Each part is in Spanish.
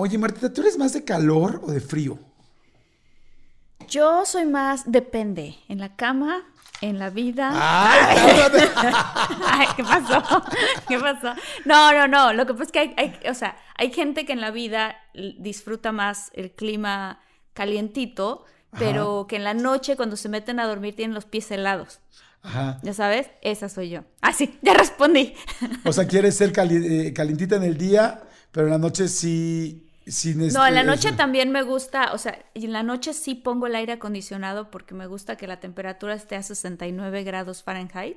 Oye, Martita, ¿tú eres más de calor o de frío? Yo soy más, depende, en la cama, en la vida. Ay, ¿qué pasó? ¿Qué pasó? No, no, no. Lo que pasa es que hay, o sea, hay gente que en la vida disfruta más el clima calientito, pero que en la noche cuando se meten a dormir tienen los pies helados. Ajá. ¿Ya sabes? Esa soy yo. Ah, sí, ya respondí. O sea, quieres ser eh, calientita en el día, pero en la noche sí no, en la noche también me gusta, o sea, en la noche sí pongo el aire acondicionado porque me gusta que la temperatura esté a 69 grados Fahrenheit.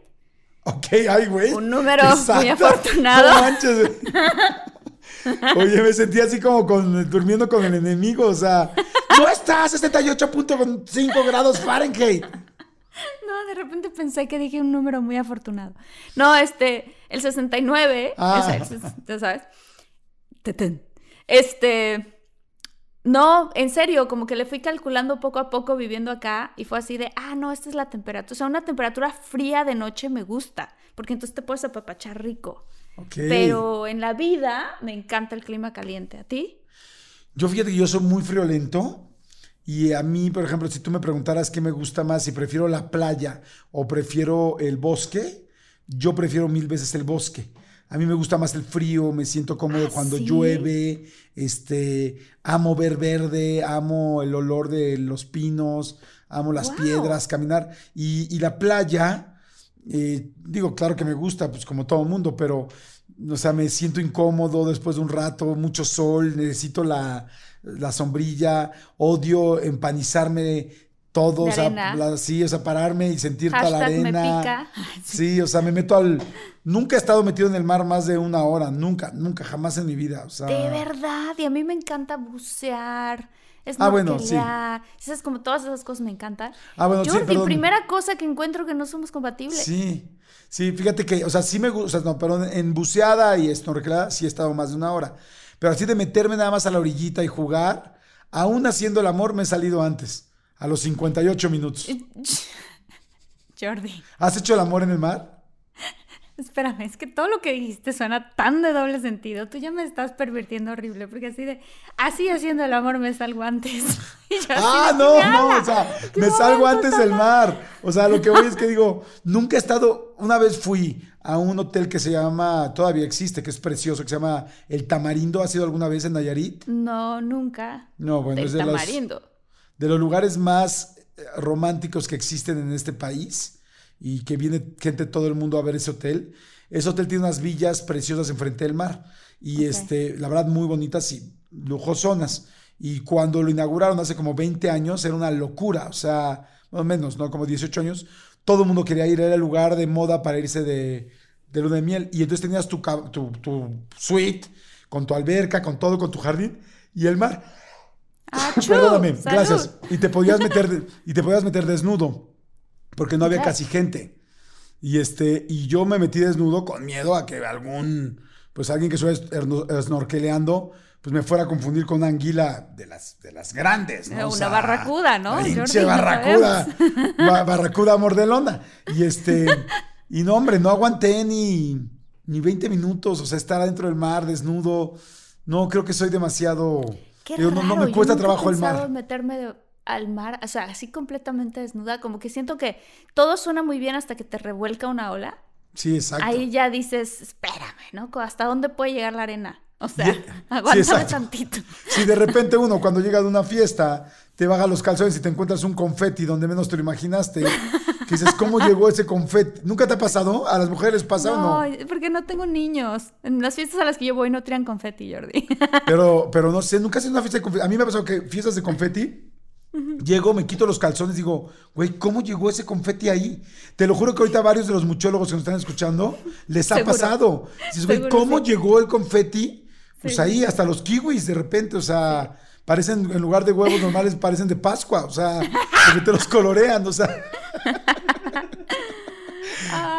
Ok, ay, güey. Un número muy afortunado. No manches. Oye, me sentí así como con, durmiendo con el enemigo, o sea, no está a 68.5 grados Fahrenheit. No, de repente pensé que dije un número muy afortunado. No, este, el 69, ah. ya sabes. Tetén. Este, no, en serio, como que le fui calculando poco a poco viviendo acá y fue así de, ah, no, esta es la temperatura. O sea, una temperatura fría de noche me gusta, porque entonces te puedes apapachar rico. Pero en la vida me encanta el clima caliente. ¿A ti? Yo fíjate que yo soy muy friolento. Y a mí, por ejemplo, si tú me preguntaras qué me gusta más, si prefiero la playa o prefiero el bosque, yo prefiero mil veces el bosque. A mí me gusta más el frío, me siento cómodo ah, cuando llueve, este, amo ver verde, amo el olor de los pinos, amo las piedras, caminar. Y, la playa, eh, digo, claro que me gusta, pues como todo mundo, pero, o sea, me siento incómodo después de un rato, mucho sol, necesito la, la sombrilla, odio empanizarme todo, o sea, sí, o sea, pararme y sentir toda la arena. Sí. o sea, me meto al. Nunca he estado metido en el mar más de una hora, nunca, nunca, jamás en mi vida. O sea... De verdad, y a mí me encanta bucear. Es ah, bueno, sí. Esas como todas esas cosas me encantan. Ah, bueno, Yo, sí, primera cosa que encuentro que no somos compatibles. Sí, sí, fíjate que, o sea, sí me gusta, o sea, no, pero en buceada y snorkelada sí he estado más de una hora. Pero así de meterme nada más a la orillita y jugar, aún haciendo el amor me he salido antes. A los 58 minutos. Jordi. ¿Has hecho el amor en el mar? Espérame, es que todo lo que dijiste suena tan de doble sentido. Tú ya me estás pervirtiendo horrible, porque así de, así haciendo el amor me salgo antes. ah, no, no, o sea, me salgo antes del mar. O sea, lo que voy es que digo, nunca he estado, una vez fui a un hotel que se llama, todavía existe, que es precioso, que se llama El Tamarindo. ¿Has ido alguna vez en Nayarit? No, nunca. No, bueno, es de Tamarindo de los lugares más eh, románticos que existen en este país y que viene gente de todo el mundo a ver ese hotel. Ese hotel tiene unas villas preciosas enfrente del mar y este, la verdad muy bonitas y lujosonas. Y cuando lo inauguraron hace como 20 años era una locura, o sea, más o menos, ¿no? Como 18 años, todo el mundo quería ir, era el lugar de moda para irse de, de luna de miel. Y entonces tenías tu, tu, tu suite con tu alberca, con todo, con tu jardín y el mar. Perdóname, gracias. Y te podías meter, y te podías meter desnudo, porque no había casi gente. Y este, y yo me metí desnudo con miedo a que algún, pues alguien que estuviera snorkeleando, pues me fuera a confundir con una anguila de las, de las grandes, ¿no? Una barracuda, ¿no? Pinche barracuda, barracuda mordelona. Y este, y no, hombre, no aguanté ni, ni 20 minutos, o sea, estar adentro del mar desnudo. No, creo que soy demasiado no, me cuesta trabajo el mar. meterme al mar, o sea, así completamente desnuda, como que siento que todo suena muy bien hasta que te revuelca una ola. Sí, exacto. Ahí ya dices, espérame, ¿no? ¿Hasta dónde puede llegar la arena? O sea, aguántame tantito. Si de repente uno cuando llega de una fiesta te baja los calzones y te encuentras un confeti donde menos te lo imaginaste, que dices, ¿cómo llegó ese confeti? ¿Nunca te ha pasado? ¿A las mujeres pasa o no? No, porque no tengo niños. En las fiestas a las que yo voy no tiran confeti, Jordi. Pero, pero no sé, nunca has una fiesta de confeti. A mí me ha pasado que fiestas de confeti Llego, me quito los calzones, digo, güey, ¿cómo llegó ese confeti ahí? Te lo juro que ahorita varios de los muchólogos que nos están escuchando les ha pasado. Dices, güey, ¿cómo llegó el confeti? Pues ahí, hasta los kiwis de repente, o sea, parecen, en lugar de huevos normales, parecen de Pascua, o sea, porque te los colorean, o sea.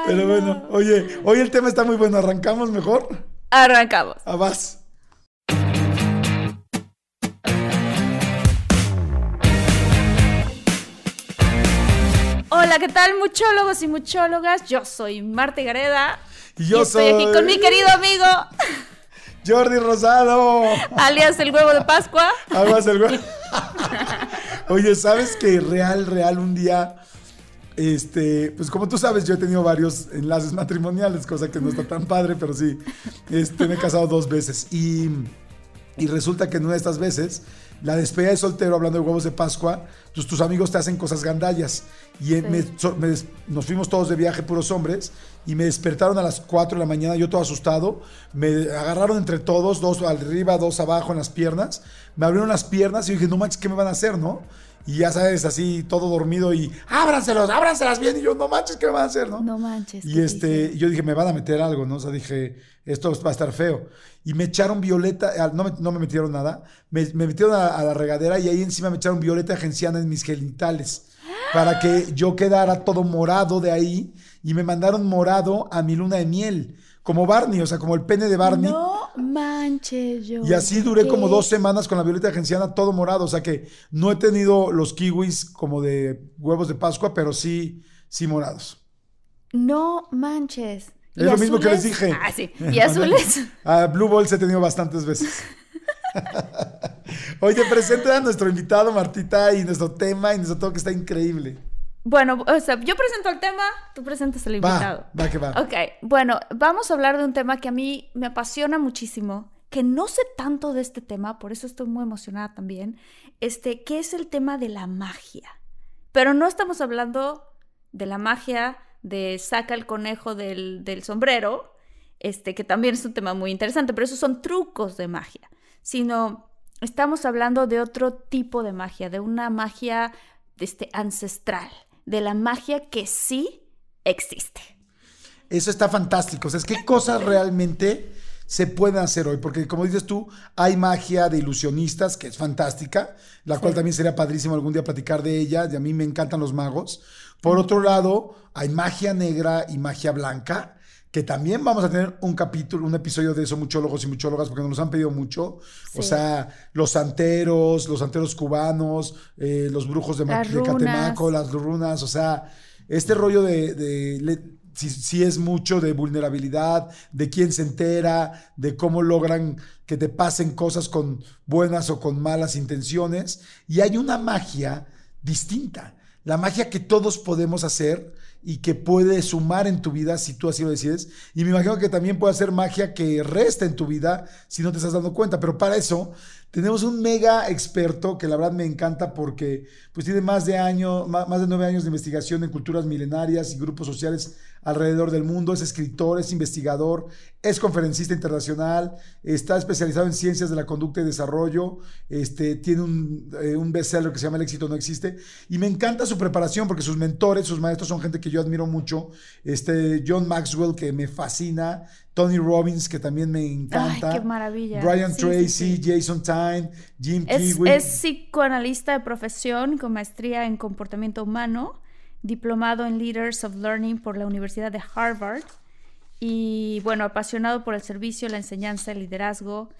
Pero bueno, oye, hoy el tema está muy bueno, ¿arrancamos mejor? Arrancamos. A vas. Hola, ¿qué tal, muchólogos y muchólogas? Yo soy Marta Gareda. Y yo estoy aquí con mi querido amigo Jordi Rosado. Alias el huevo de Pascua. Alias el huevo. Oye, ¿sabes que real, real, un día, este, pues como tú sabes, yo he tenido varios enlaces matrimoniales, cosa que no está tan padre, pero sí, este, me he casado dos veces. Y, y resulta que en una de estas veces la despedida de soltero, hablando de huevos de Pascua, tus, tus amigos te hacen cosas gandallas. Y nos fuimos todos de viaje, puros hombres, y me despertaron a las 4 de la mañana, yo todo asustado. Me agarraron entre todos, dos arriba, dos abajo en las piernas. Me abrieron las piernas y dije, no manches, ¿qué me van a hacer, no? Y ya sabes, así todo dormido y ábranselos, ábranselas bien. Y yo, no manches, ¿qué me van a hacer, no? No manches. Y este, yo dije, me van a meter algo, ¿no? O sea, dije, esto va a estar feo. Y me echaron violeta, no me, no me metieron nada, me, metieron a, la regadera y ahí encima me echaron violeta genciana en mis genitales. Para que yo quedara todo morado de ahí. Y me mandaron morado a mi luna de miel como Barney, o sea, como el pene de Barney. No manches, yo. Y así duré como dos semanas con la violeta genciana todo morado. O sea que no he tenido los kiwis como de huevos de Pascua, pero sí, sí morados. No manches. Es lo mismo que les dije. Ah, sí. ¿Y azules? a Blue Balls he tenido bastantes veces. Oye, presente a nuestro invitado, Martita, y nuestro tema y nuestro todo que está increíble. Bueno, o sea, yo presento el tema, tú presentas el invitado. Va, va que va. Ok, bueno, vamos a hablar de un tema que a mí me apasiona muchísimo, que no sé tanto de este tema, por eso estoy muy emocionada también, este, que es el tema de la magia. Pero no estamos hablando de la magia de saca el conejo del, del este, que también es un tema muy interesante, pero esos son trucos de magia, sino estamos hablando de otro tipo de magia, de una magia este, ancestral de la magia que sí existe. Eso está fantástico. O sea, es que cosas realmente se pueden hacer hoy, porque como dices tú, hay magia de ilusionistas, que es fantástica, la cual también sería padrísimo algún día platicar de ella, y a mí me encantan los magos. Por otro lado, hay magia negra y magia blanca, que también vamos a tener un capítulo, un episodio de eso, muchólogos y muchólogas, porque nos han pedido mucho. O sea, los santeros, los santeros cubanos, eh, los brujos de, Catemaco, las runas, o sea, este rollo de, si, es mucho de vulnerabilidad, de quién se entera, de cómo logran que te pasen cosas con buenas o con malas intenciones. Y hay una magia distinta, la magia que todos podemos hacer y que puede sumar en tu vida si tú así lo decides. Y me imagino que también puede hacer magia que resta en tu vida si no te estás dando cuenta. Pero para eso tenemos un mega experto que la verdad me encanta porque pues tiene más de año, más de nueve años de investigación en culturas milenarias y grupos sociales alrededor del mundo. Es escritor, es investigador, es conferencista internacional, está especializado en ciencias de la conducta y desarrollo, este, tiene un, eh, un bestseller que se llama El éxito no existe. Y me encanta su preparación porque sus mentores, sus maestros son gente que yo admiro mucho. Este, John Maxwell, que me fascina. Tony Robbins, que también me encanta. Ay, qué maravilla. Brian Tracy, Jason Tyne, Jim es, Es psicoanalista de profesión con maestría en comportamiento humano diplomado en Leaders of Learning por la Universidad de Harvard y bueno, apasionado por el servicio, la enseñanza, el liderazgo.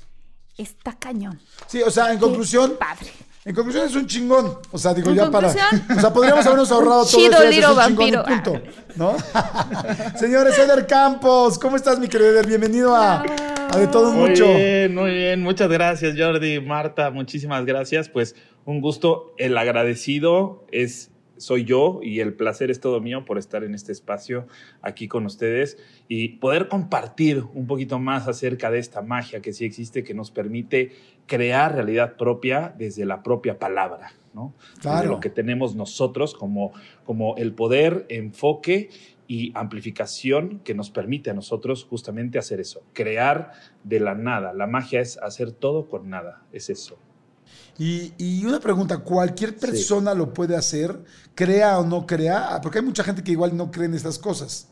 Está cañón. Sí, o sea, en conclusión. padre. En conclusión es un chingón. O sea, digo ya para. O sea, podríamos habernos ahorrado todo Chido, Liro Vampiro. punto, ¿no? Señores, Eder Campos, ¿cómo estás, mi querido Eder? Bienvenido a, De Todo Mucho. Muy bien, muy bien. Muchas gracias, Jordi, Marta. Muchísimas gracias. Pues un gusto. El agradecido es soy yo y el placer es todo mío por estar en este espacio aquí con ustedes y poder compartir un poquito más acerca de esta magia que sí existe, que nos permite crear realidad propia desde la propia palabra, ¿no? Claro. lo que tenemos nosotros como, como el poder, enfoque y amplificación que nos permite a nosotros justamente hacer eso, crear de la nada. La magia es hacer todo con nada, es eso. Y, una pregunta, ¿cualquier persona lo puede hacer, crea o no crea? Porque hay mucha gente que igual no cree en estas cosas.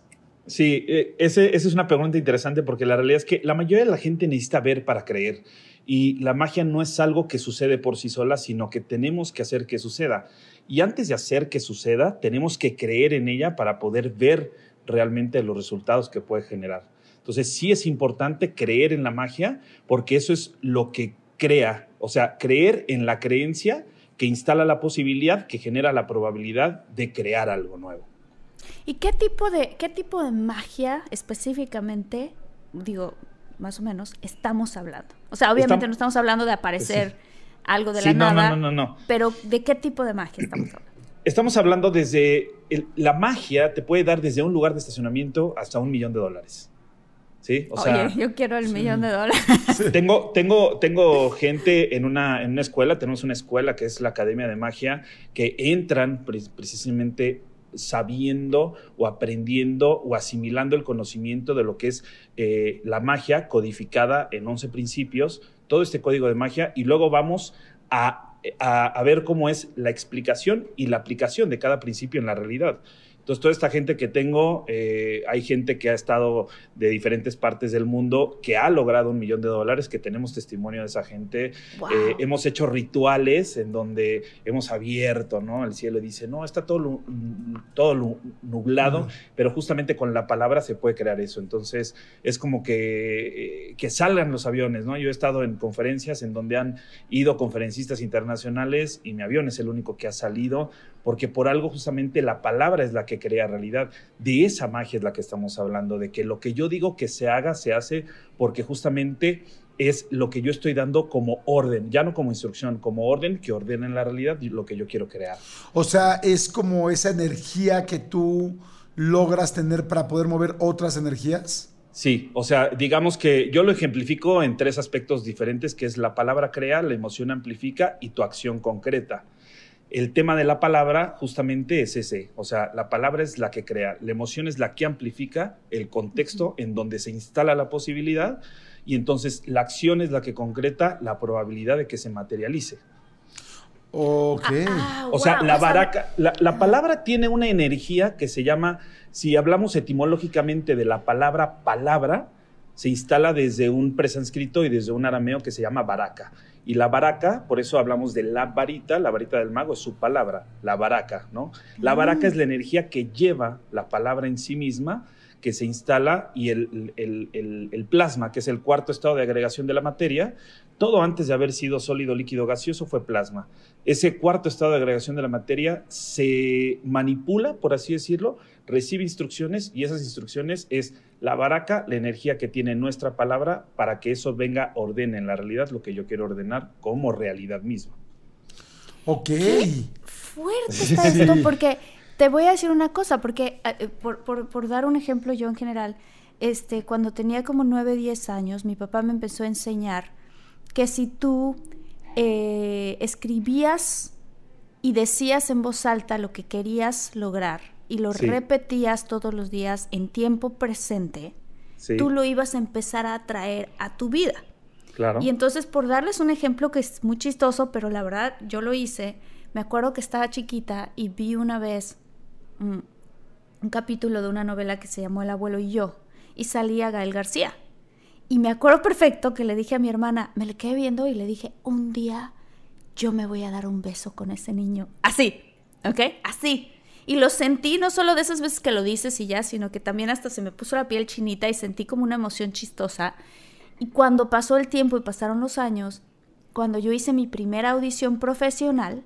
Sí, eh, esa es una pregunta interesante porque la realidad es que la mayoría de la gente necesita ver para creer. Y la magia no es algo que sucede por sí sola, sino que tenemos que hacer que suceda. Y antes de hacer que suceda, tenemos que creer en ella para poder ver realmente los resultados que puede generar. Entonces sí es importante creer en la magia porque eso es lo que crea, o sea, creer en la creencia que instala la posibilidad, que genera la probabilidad de crear algo nuevo. ¿Y qué tipo de, qué tipo de magia específicamente, digo, más o menos, estamos hablando? O sea, obviamente no estamos hablando de aparecer algo de la nada. No, no, no, no. Pero ¿de qué tipo de magia estamos hablando? Estamos hablando desde la magia te puede dar desde un lugar de estacionamiento hasta un millón de dólares. ¿Sí? O Oye, yo quiero el millón de dólares. Tengo, tengo, tengo gente en una, en una escuela, tenemos una escuela que es la Academia de Magia, que entran precisamente sabiendo o aprendiendo o asimilando el conocimiento de lo que es eh, la magia codificada en 11 principios, todo este código de magia, y luego vamos a, a ver cómo es la explicación y la aplicación de cada principio en la realidad. Entonces, toda esta gente que tengo, eh, hay gente que ha estado de diferentes partes del mundo, que ha logrado un millón de dólares, que tenemos testimonio de esa gente. Eh, hemos hecho rituales en donde hemos abierto, ¿no? El cielo dice, no, está todo, todo nublado, pero justamente con la palabra se puede crear eso. Entonces, es como que, eh, que salgan los aviones, ¿no? Yo he estado en conferencias en donde han ido conferencistas internacionales y mi avión es el único que ha salido, porque por algo justamente la palabra es la que crea realidad. De esa magia es la que estamos hablando, de que lo que yo digo que se haga, se hace porque justamente es lo que yo estoy dando como orden, ya no como instrucción, como orden que ordena en la realidad lo que yo quiero crear. O sea, es como esa energía que tú logras tener para poder mover otras energías. Sí, o sea, digamos que yo lo ejemplifico en tres aspectos diferentes, que es la palabra crea, la emoción amplifica y tu acción concreta el tema de la palabra justamente es ese, o sea, la palabra es la que crea, la emoción es la que amplifica el contexto en donde se instala la posibilidad y entonces la acción es la que concreta la probabilidad de que se materialice. Ok. Ah, ah, o sea, la baraca, la, palabra tiene una energía que se llama, si hablamos etimológicamente de la palabra palabra, se instala desde un presánscrito y desde un arameo que se llama baraca. Y la baraca, por eso hablamos de la varita, la varita del mago es su palabra, la baraca, ¿no? La baraca es la energía que lleva la palabra en sí misma, que se instala, y el, el, plasma, que es el cuarto estado de agregación de la materia, todo antes de haber sido sólido, líquido, gaseoso, fue plasma. Ese cuarto estado de agregación de la materia se manipula, por así decirlo, recibe instrucciones y esas instrucciones es la baraca, la energía que tiene nuestra palabra para que eso venga, ordene en la realidad lo que yo quiero ordenar como realidad misma. Ok. fuerte está esto, porque te voy a decir una cosa, porque eh, por, dar un ejemplo yo en general, este, cuando tenía como 9, 10 años, mi papá me empezó a enseñar que si tú eh, escribías y decías en voz alta lo que querías lograr, y lo repetías todos los días en tiempo presente, tú lo ibas a empezar a atraer a tu vida. Claro. Y entonces, por darles un ejemplo que es muy chistoso, pero la verdad yo lo hice, me acuerdo que estaba chiquita y vi una vez un, capítulo de una novela que se llamó El abuelo y yo, y salía Gael García. Y me acuerdo perfecto que le dije a mi hermana, me le quedé viendo y le dije, un día yo me voy a dar un beso con ese niño. Así, ¿ok? Así. Y lo sentí no solo de esas veces que lo dices y ya, sino que también hasta se me puso la piel chinita y sentí como una emoción chistosa. Y cuando pasó el tiempo y pasaron los años, cuando yo hice mi primera audición profesional,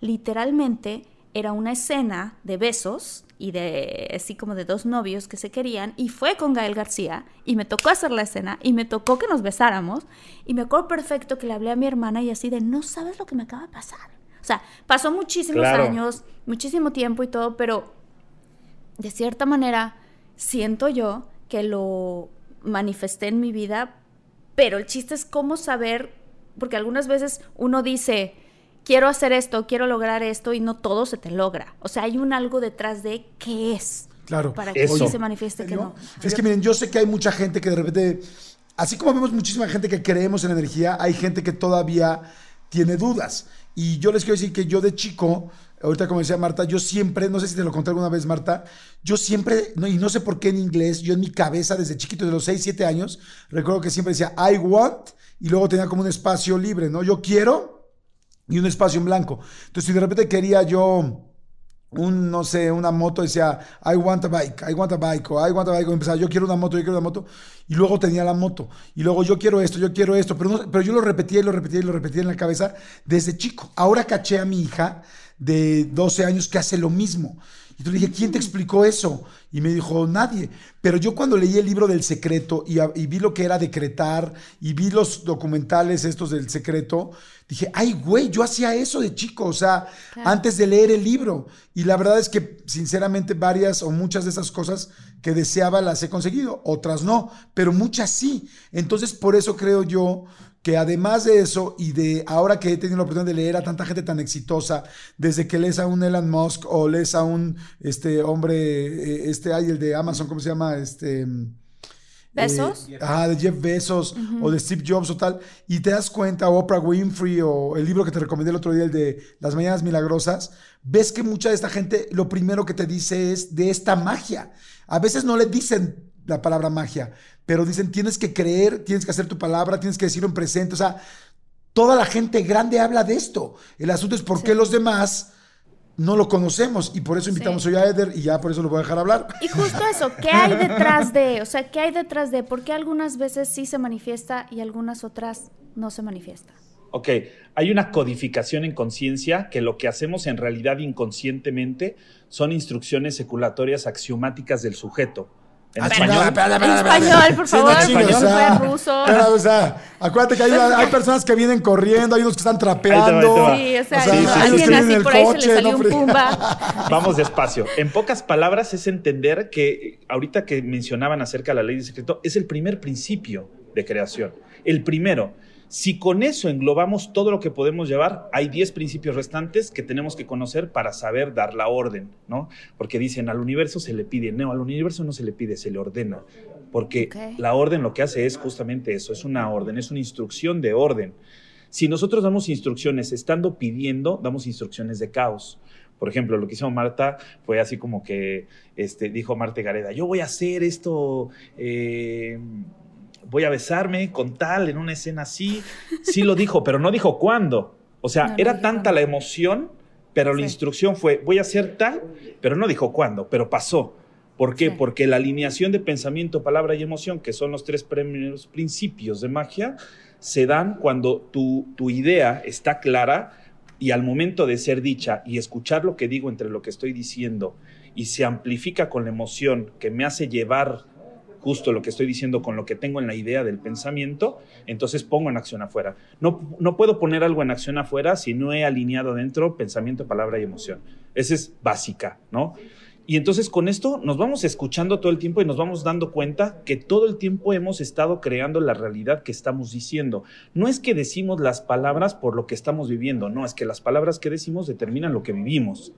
literalmente era una escena de besos y de así como de dos novios que se querían y fue con Gael García y me tocó hacer la escena y me tocó que nos besáramos y me acuerdo perfecto que le hablé a mi hermana y así de no sabes lo que me acaba de pasar. O sea, pasó muchísimos años, muchísimo tiempo y todo, pero de cierta manera siento yo que lo manifesté en mi vida, pero el chiste es cómo saber, porque algunas veces uno dice, quiero hacer esto, quiero lograr esto y no todo se te logra. O sea, hay un algo detrás de qué es. Claro. Para que sí se manifieste que no. Es que miren, yo sé que hay mucha gente que de repente, así como vemos muchísima gente que creemos en energía, hay gente que todavía tiene dudas. Y yo les quiero decir que yo de chico, ahorita como decía Marta, yo siempre, no sé si te lo conté alguna vez, Marta, yo siempre, no, y no sé por qué en inglés, yo en mi cabeza desde chiquito, de los 6, 7 años, recuerdo que siempre decía I want y luego tenía como un espacio libre, ¿no? Yo quiero y un espacio en blanco. Entonces, si de repente quería yo un, no sé, una moto, decía, I want a bike, I want a bike, o I want a bike, empezaba, yo quiero una moto, yo quiero una moto, y luego tenía la moto, y luego yo quiero esto, yo quiero esto, pero, pero yo lo repetía y lo repetía y lo repetía en la cabeza desde chico. Ahora caché a mi hija de 12 años que hace lo mismo. Y tú le dije, ¿quién te explicó eso? Y me dijo, nadie. Pero yo cuando leí el libro del secreto y, vi lo que era decretar y vi los documentales estos del secreto, dije, ay, güey, yo hacía eso de chico, o sea, antes de leer el libro. Y la verdad es que, sinceramente, varias o muchas de esas cosas que deseaba las he conseguido, otras no, pero muchas sí. Entonces, por eso creo yo que además de eso y de ahora que he tenido la oportunidad de leer a tanta gente tan exitosa, desde que lees a un Elon Musk o lees a un este hombre, eh, este hay el de Amazon, ¿cómo se llama? Este ¿Besos? Eh, ah, de Jeff Bezos o de Steve Jobs o tal, y te das cuenta, o Oprah Winfrey o el libro que te recomendé el otro día, el de Las Mañanas Milagrosas, ves que mucha de esta gente lo primero que te dice es de esta magia. A veces no le dicen la palabra magia, pero dicen tienes que creer, tienes que hacer tu palabra, tienes que decirlo en presente. O sea, toda la gente grande habla de esto. El asunto es por qué los demás no lo conocemos y por eso invitamos hoy a Eder y ya por eso lo voy a dejar hablar. Y justo eso, ¿qué hay detrás de? O sea, ¿qué hay detrás de? ¿Por qué algunas veces sí se manifiesta y algunas otras no se manifiesta? Ok, hay una codificación en conciencia que lo que hacemos en realidad inconscientemente son instrucciones seculatorias axiomáticas del sujeto. En español. español, por favor. Sí, español. O ruso. o sea, acuérdate que hay, hay, personas que vienen corriendo, hay unos que están trapeando. Sí, o sea, alguien así por ahí se le salió un pumba. Vamos despacio. En pocas palabras es entender que ahorita que mencionaban acerca de la ley de secreto, es el primer principio de creación. El primero. Si con eso englobamos todo lo que podemos llevar, hay 10 principios restantes que tenemos que conocer para saber dar la orden, ¿no? Porque dicen, al universo se le pide, no, al universo no se le pide, se le ordena. Porque la orden lo que hace es justamente eso, es una orden, es una instrucción de orden. Si nosotros damos instrucciones estando pidiendo, damos instrucciones de caos. Por ejemplo, lo que hizo Marta fue así como que este, dijo Marta Gareda, yo voy a hacer esto, eh, voy a besarme con tal en una escena así. Sí lo dijo, pero no dijo cuándo. O sea, era tanta la emoción, pero la instrucción fue, voy a hacer tal, pero no dijo cuándo, pero pasó. ¿Por qué? Porque la alineación de pensamiento, palabra y emoción, que son los tres primeros principios de magia, se dan cuando tu, tu idea está clara y al momento de ser dicha y escuchar lo que digo entre lo que estoy diciendo y se amplifica con la emoción que me hace llevar justo lo que estoy diciendo con lo que tengo en la idea del pensamiento, entonces pongo en acción afuera. No, no puedo poner algo en acción afuera si no he alineado dentro pensamiento, palabra y emoción. Esa es básica, ¿no? Y entonces con esto nos vamos escuchando todo el tiempo y nos vamos dando cuenta que todo el tiempo hemos estado creando la realidad que estamos diciendo. No es que decimos las palabras por lo que estamos viviendo, no, es que las palabras que decimos determinan lo que vivimos.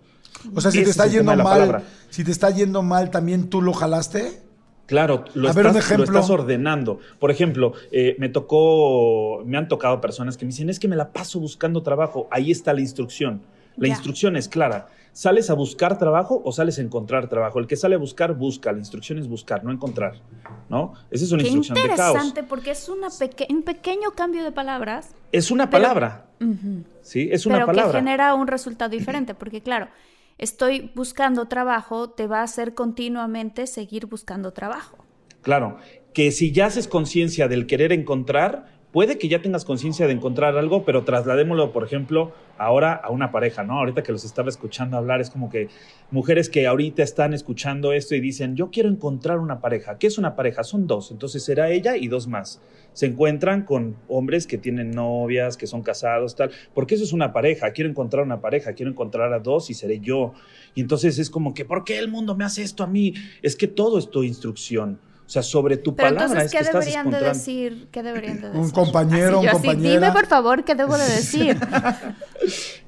O sea, si te está yendo mal, si te está yendo mal, también tú lo jalaste. Claro, lo, estás, ordenando. Por ejemplo, eh, me tocó, me han tocado personas que me dicen, es que me la paso buscando trabajo. Ahí está la instrucción. La instrucción es clara. ¿Sales a buscar trabajo o sales a encontrar trabajo? El que sale a buscar, busca. La instrucción es buscar, no encontrar. ¿No? Esa es una instrucción de caos. interesante porque es una un pequeño cambio de palabras. Es una palabra. Sí, es una palabra. Pero que genera un resultado diferente. Porque, claro, estoy buscando trabajo te va a hacer continuamente seguir buscando trabajo. Claro, que si ya haces conciencia del querer encontrar, puede que ya tengas conciencia de encontrar algo, pero trasladémoslo, por ejemplo, ahora a una pareja, ¿no? Ahorita que los estaba escuchando hablar, es como que mujeres que ahorita están escuchando esto y dicen, yo quiero encontrar una pareja. ¿Qué es una pareja? Son dos, entonces será ella y dos más. Se encuentran con hombres que tienen novias, que son casados, tal, porque eso es una pareja. Quiero encontrar una pareja, quiero encontrar a dos y seré yo. Y entonces es como que, ¿por qué el mundo me hace esto a mí? Es que todo es tu instrucción. O sea, sobre tu Pero palabra entonces, ¿qué deberían de decir? ¿Qué deberían de decir? Un compañero, un compañero. Dime, por favor, ¿qué debo de decir?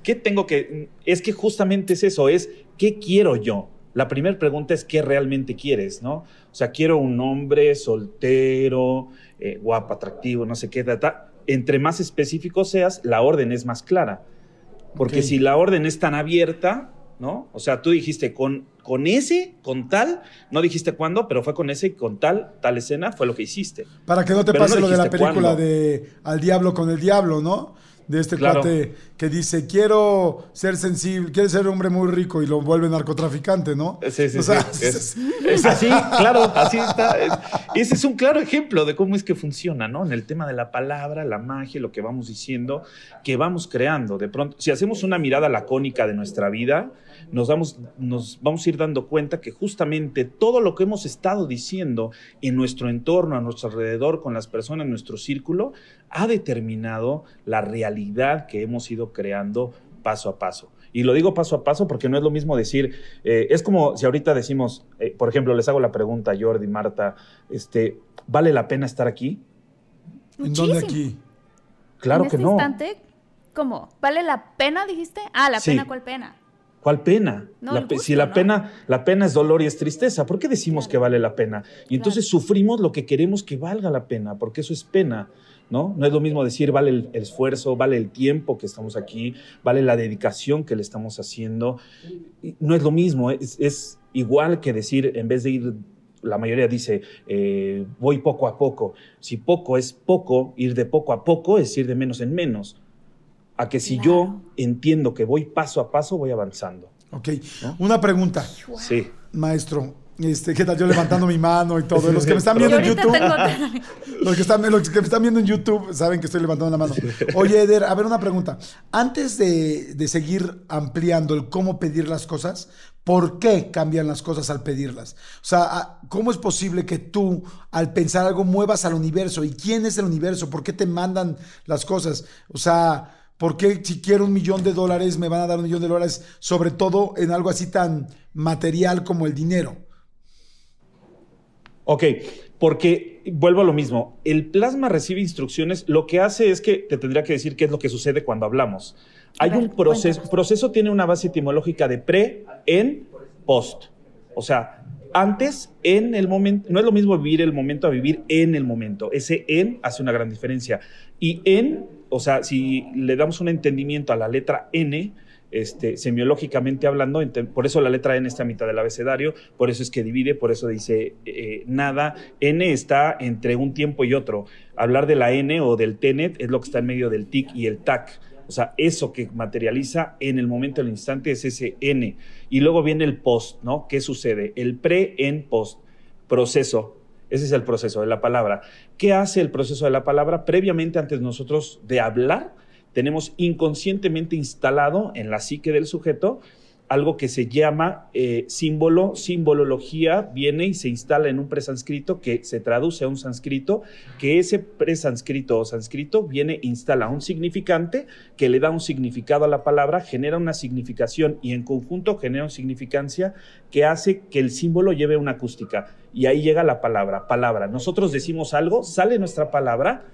¿Qué tengo que...? Es que justamente es eso, es ¿qué quiero yo? La primera pregunta es ¿qué realmente quieres, no? O sea, quiero un hombre soltero, eh, guapo, atractivo, no sé qué, entre más específico seas, la orden es más clara. Porque si la orden es tan abierta, ¿no? O sea, tú dijiste con, con ese, con tal, no dijiste cuándo, pero fue con ese, con tal, tal escena, fue lo que hiciste. Para que no te pase lo de la película de Al Diablo con el Diablo, ¿no? de este cuate que dice, quiero ser sensible, quiere ser hombre muy rico y lo vuelve narcotraficante, ¿no? Sí, sí, sí. Es, así, claro, así está. ese es un claro ejemplo de cómo es que funciona, ¿no? En el tema de la palabra, la magia, lo que vamos diciendo, que vamos creando. De pronto, si hacemos una mirada lacónica de nuestra vida, nos vamos, nos vamos a ir dando cuenta que justamente todo lo que hemos estado diciendo en nuestro entorno, a nuestro alrededor, con las personas en nuestro círculo, ha determinado la realidad que hemos ido creando paso a paso. Y lo digo paso a paso porque no es lo mismo decir, eh, es como si ahorita decimos, eh, por ejemplo, les hago la pregunta a Jordi, Marta, este, ¿vale la pena estar aquí? ¿En dónde aquí? Claro que este no. Instante, ¿Cómo? ¿Vale la pena, dijiste? Ah, la pena, ¿cuál pena? ¿Cuál pena? si la pena, la pena es dolor y es tristeza, ¿por qué decimos que vale la pena? Y entonces sufrimos lo que queremos que valga la pena, porque eso es pena. ¿No? No es lo mismo decir vale el, esfuerzo, vale el tiempo que estamos aquí, vale la dedicación que le estamos haciendo. No es lo mismo, es, igual que decir, en vez de ir, la mayoría dice, eh, voy poco a poco. Si poco es poco, ir de poco a poco es ir de menos en menos a que si yo entiendo que voy paso a paso, voy avanzando. Ok. Una pregunta. Sí. Maestro, este, ¿qué tal? Yo levantando mi mano y todo. Los que me están viendo en YouTube. los, que están, los que me están viendo en YouTube saben que estoy levantando la mano. Oye, Eder, a ver una pregunta. Antes de, de seguir ampliando el cómo pedir las cosas, ¿por qué cambian las cosas al pedirlas? O sea, ¿cómo es posible que tú, al pensar algo, muevas al universo? ¿Y quién es el universo? ¿Por qué te mandan las cosas? O sea, ¿Por qué si quiero un millón de dólares me van a dar un millón de dólares, sobre todo en algo así tan material como el dinero? Ok, porque vuelvo a lo mismo. El plasma recibe instrucciones. Lo que hace es que te tendría que decir qué es lo que sucede cuando hablamos. Hay un proceso. El proceso tiene una base etimológica de pre, en, post. O sea, antes, en el momento. No es lo mismo vivir el momento a vivir en el momento. Ese en hace una gran diferencia. Y en o sea, si le damos un entendimiento a la letra N, este, semiológicamente hablando, por eso la letra N está a mitad del abecedario, por eso es que divide, por eso dice eh, nada. N está entre un tiempo y otro. Hablar de la N o del TENET es lo que está en medio del TIC y el TAC. O sea, eso que materializa en el momento, el instante, es ese N. Y luego viene el post, ¿no? ¿Qué sucede? El pre, en, post. Proceso. Ese es el proceso de la palabra. ¿Qué hace el proceso de la palabra? Previamente, antes nosotros de hablar, tenemos inconscientemente instalado en la psique del sujeto algo que se llama eh, símbolo, simbolología, viene y se instala en un presánscrito que se traduce a un sánscrito, que ese presánscrito o sánscrito viene, instala un significante que le da un significado a la palabra, genera una significación y en conjunto genera una significancia que hace que el símbolo lleve una acústica. Y ahí llega la palabra, palabra. Nosotros decimos algo, sale nuestra palabra,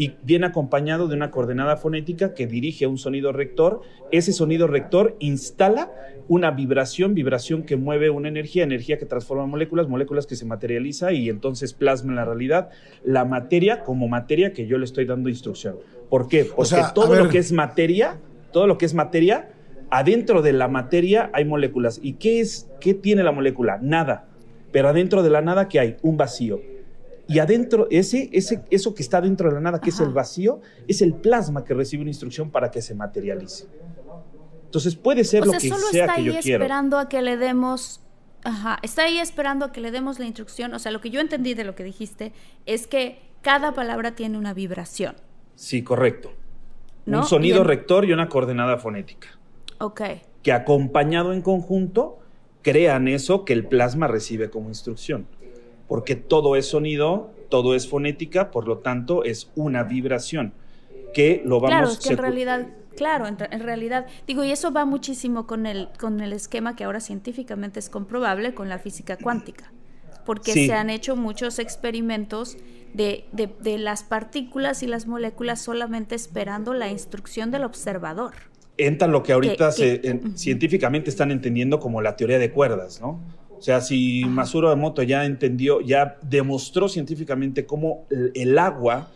y viene acompañado de una coordenada fonética que dirige a un sonido rector. Ese sonido rector instala una vibración, vibración que mueve una energía, energía que transforma moléculas, moléculas que se materializa y entonces plasma en la realidad la materia como materia que yo le estoy dando instrucción. ¿Por qué? Porque todo lo que es materia, todo lo que es materia, adentro de la materia hay moléculas. ¿Y qué es qué tiene la molécula? Nada. Pero adentro de la nada ¿qué hay? Un vacío. Y adentro, ese, ese, eso que está dentro de la nada, que es el vacío, es el plasma que recibe una instrucción para que se materialice. Entonces puede ser lo que sea está que ahí esperando a que le demos Ajá, está ahí esperando a que le demos la instrucción. O sea, lo que yo entendí de lo que dijiste es que cada palabra tiene una vibración. Sí, correcto. Un sonido rector y una coordenada fonética. Ok. Que acompañado en conjunto crean eso que el plasma recibe como instrucción. Porque todo es sonido, todo es fonética, por lo tanto es una vibración que lo vamos Claro, es que en realidad, claro, en, realidad, digo, y eso va muchísimo con el, con el esquema que ahora científicamente es comprobable con la física cuántica, porque se han hecho muchos experimentos de, de, las partículas y las moléculas solamente esperando la instrucción del observador. Entra lo que ahorita se, científicamente están entendiendo como la teoría de cuerdas, ¿no? O sea, si Masuro Emoto ya entendió, ya demostró científicamente cómo el, agua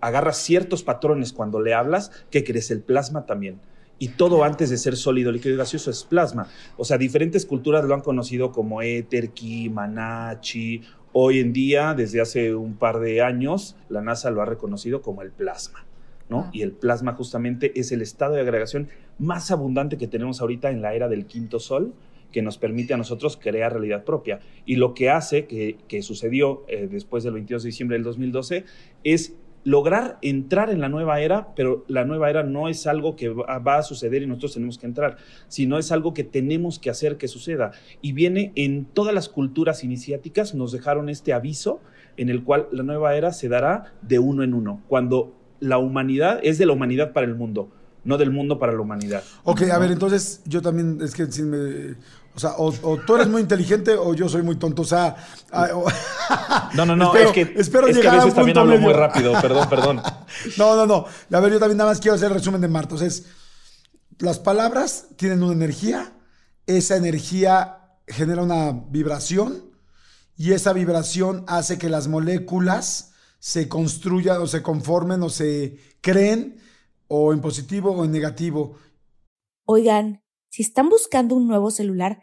agarra ciertos patrones cuando le hablas, que crece el plasma también. Y todo antes de ser sólido, líquido y gaseoso es plasma. O sea, diferentes culturas lo han conocido como éter, ki, manachi. Hoy en día, desde hace un par de años, la NASA lo ha reconocido como el plasma. ¿no? Ah. Y el plasma justamente es el estado de agregación más abundante que tenemos ahorita en la era del quinto sol que nos permite a nosotros crear realidad propia. Y lo que hace, que, sucedió eh, después del 22 de diciembre del 2012, es lograr entrar en la nueva era, pero la nueva era no es algo que va a suceder y nosotros tenemos que entrar, sino es algo que tenemos que hacer que suceda. Y viene en todas las culturas iniciáticas, nos dejaron este aviso en el cual la nueva era se dará de uno en uno, cuando la humanidad es de la humanidad para el mundo no del mundo para la humanidad. Ok, a ver, entonces yo también, es que si me... O sea, o, tú eres muy inteligente o yo soy muy tonto. O sea. no, no, no. es que, espero es que a veces también hablo muy rápido. Perdón, perdón. no, no, no. A ver, yo también nada más quiero hacer el resumen de Marta. Entonces, las palabras tienen una energía. Esa energía genera una vibración. Y esa vibración hace que las moléculas se construyan o se conformen o se creen o en positivo o en negativo. Oigan, si están buscando un nuevo celular,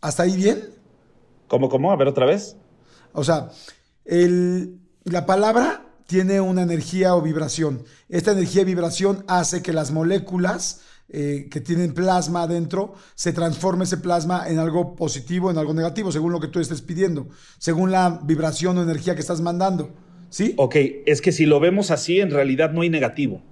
¿Hasta ahí bien? ¿Cómo, cómo? A ver otra vez. O sea, la palabra tiene una energía o vibración. Esta energía y vibración hace que las moléculas eh, que tienen plasma adentro se transforme ese plasma en algo positivo, en algo negativo, según lo que tú estés pidiendo, según la vibración o energía que estás mandando. ¿Sí? Ok, es que si lo vemos así, en realidad no hay negativo.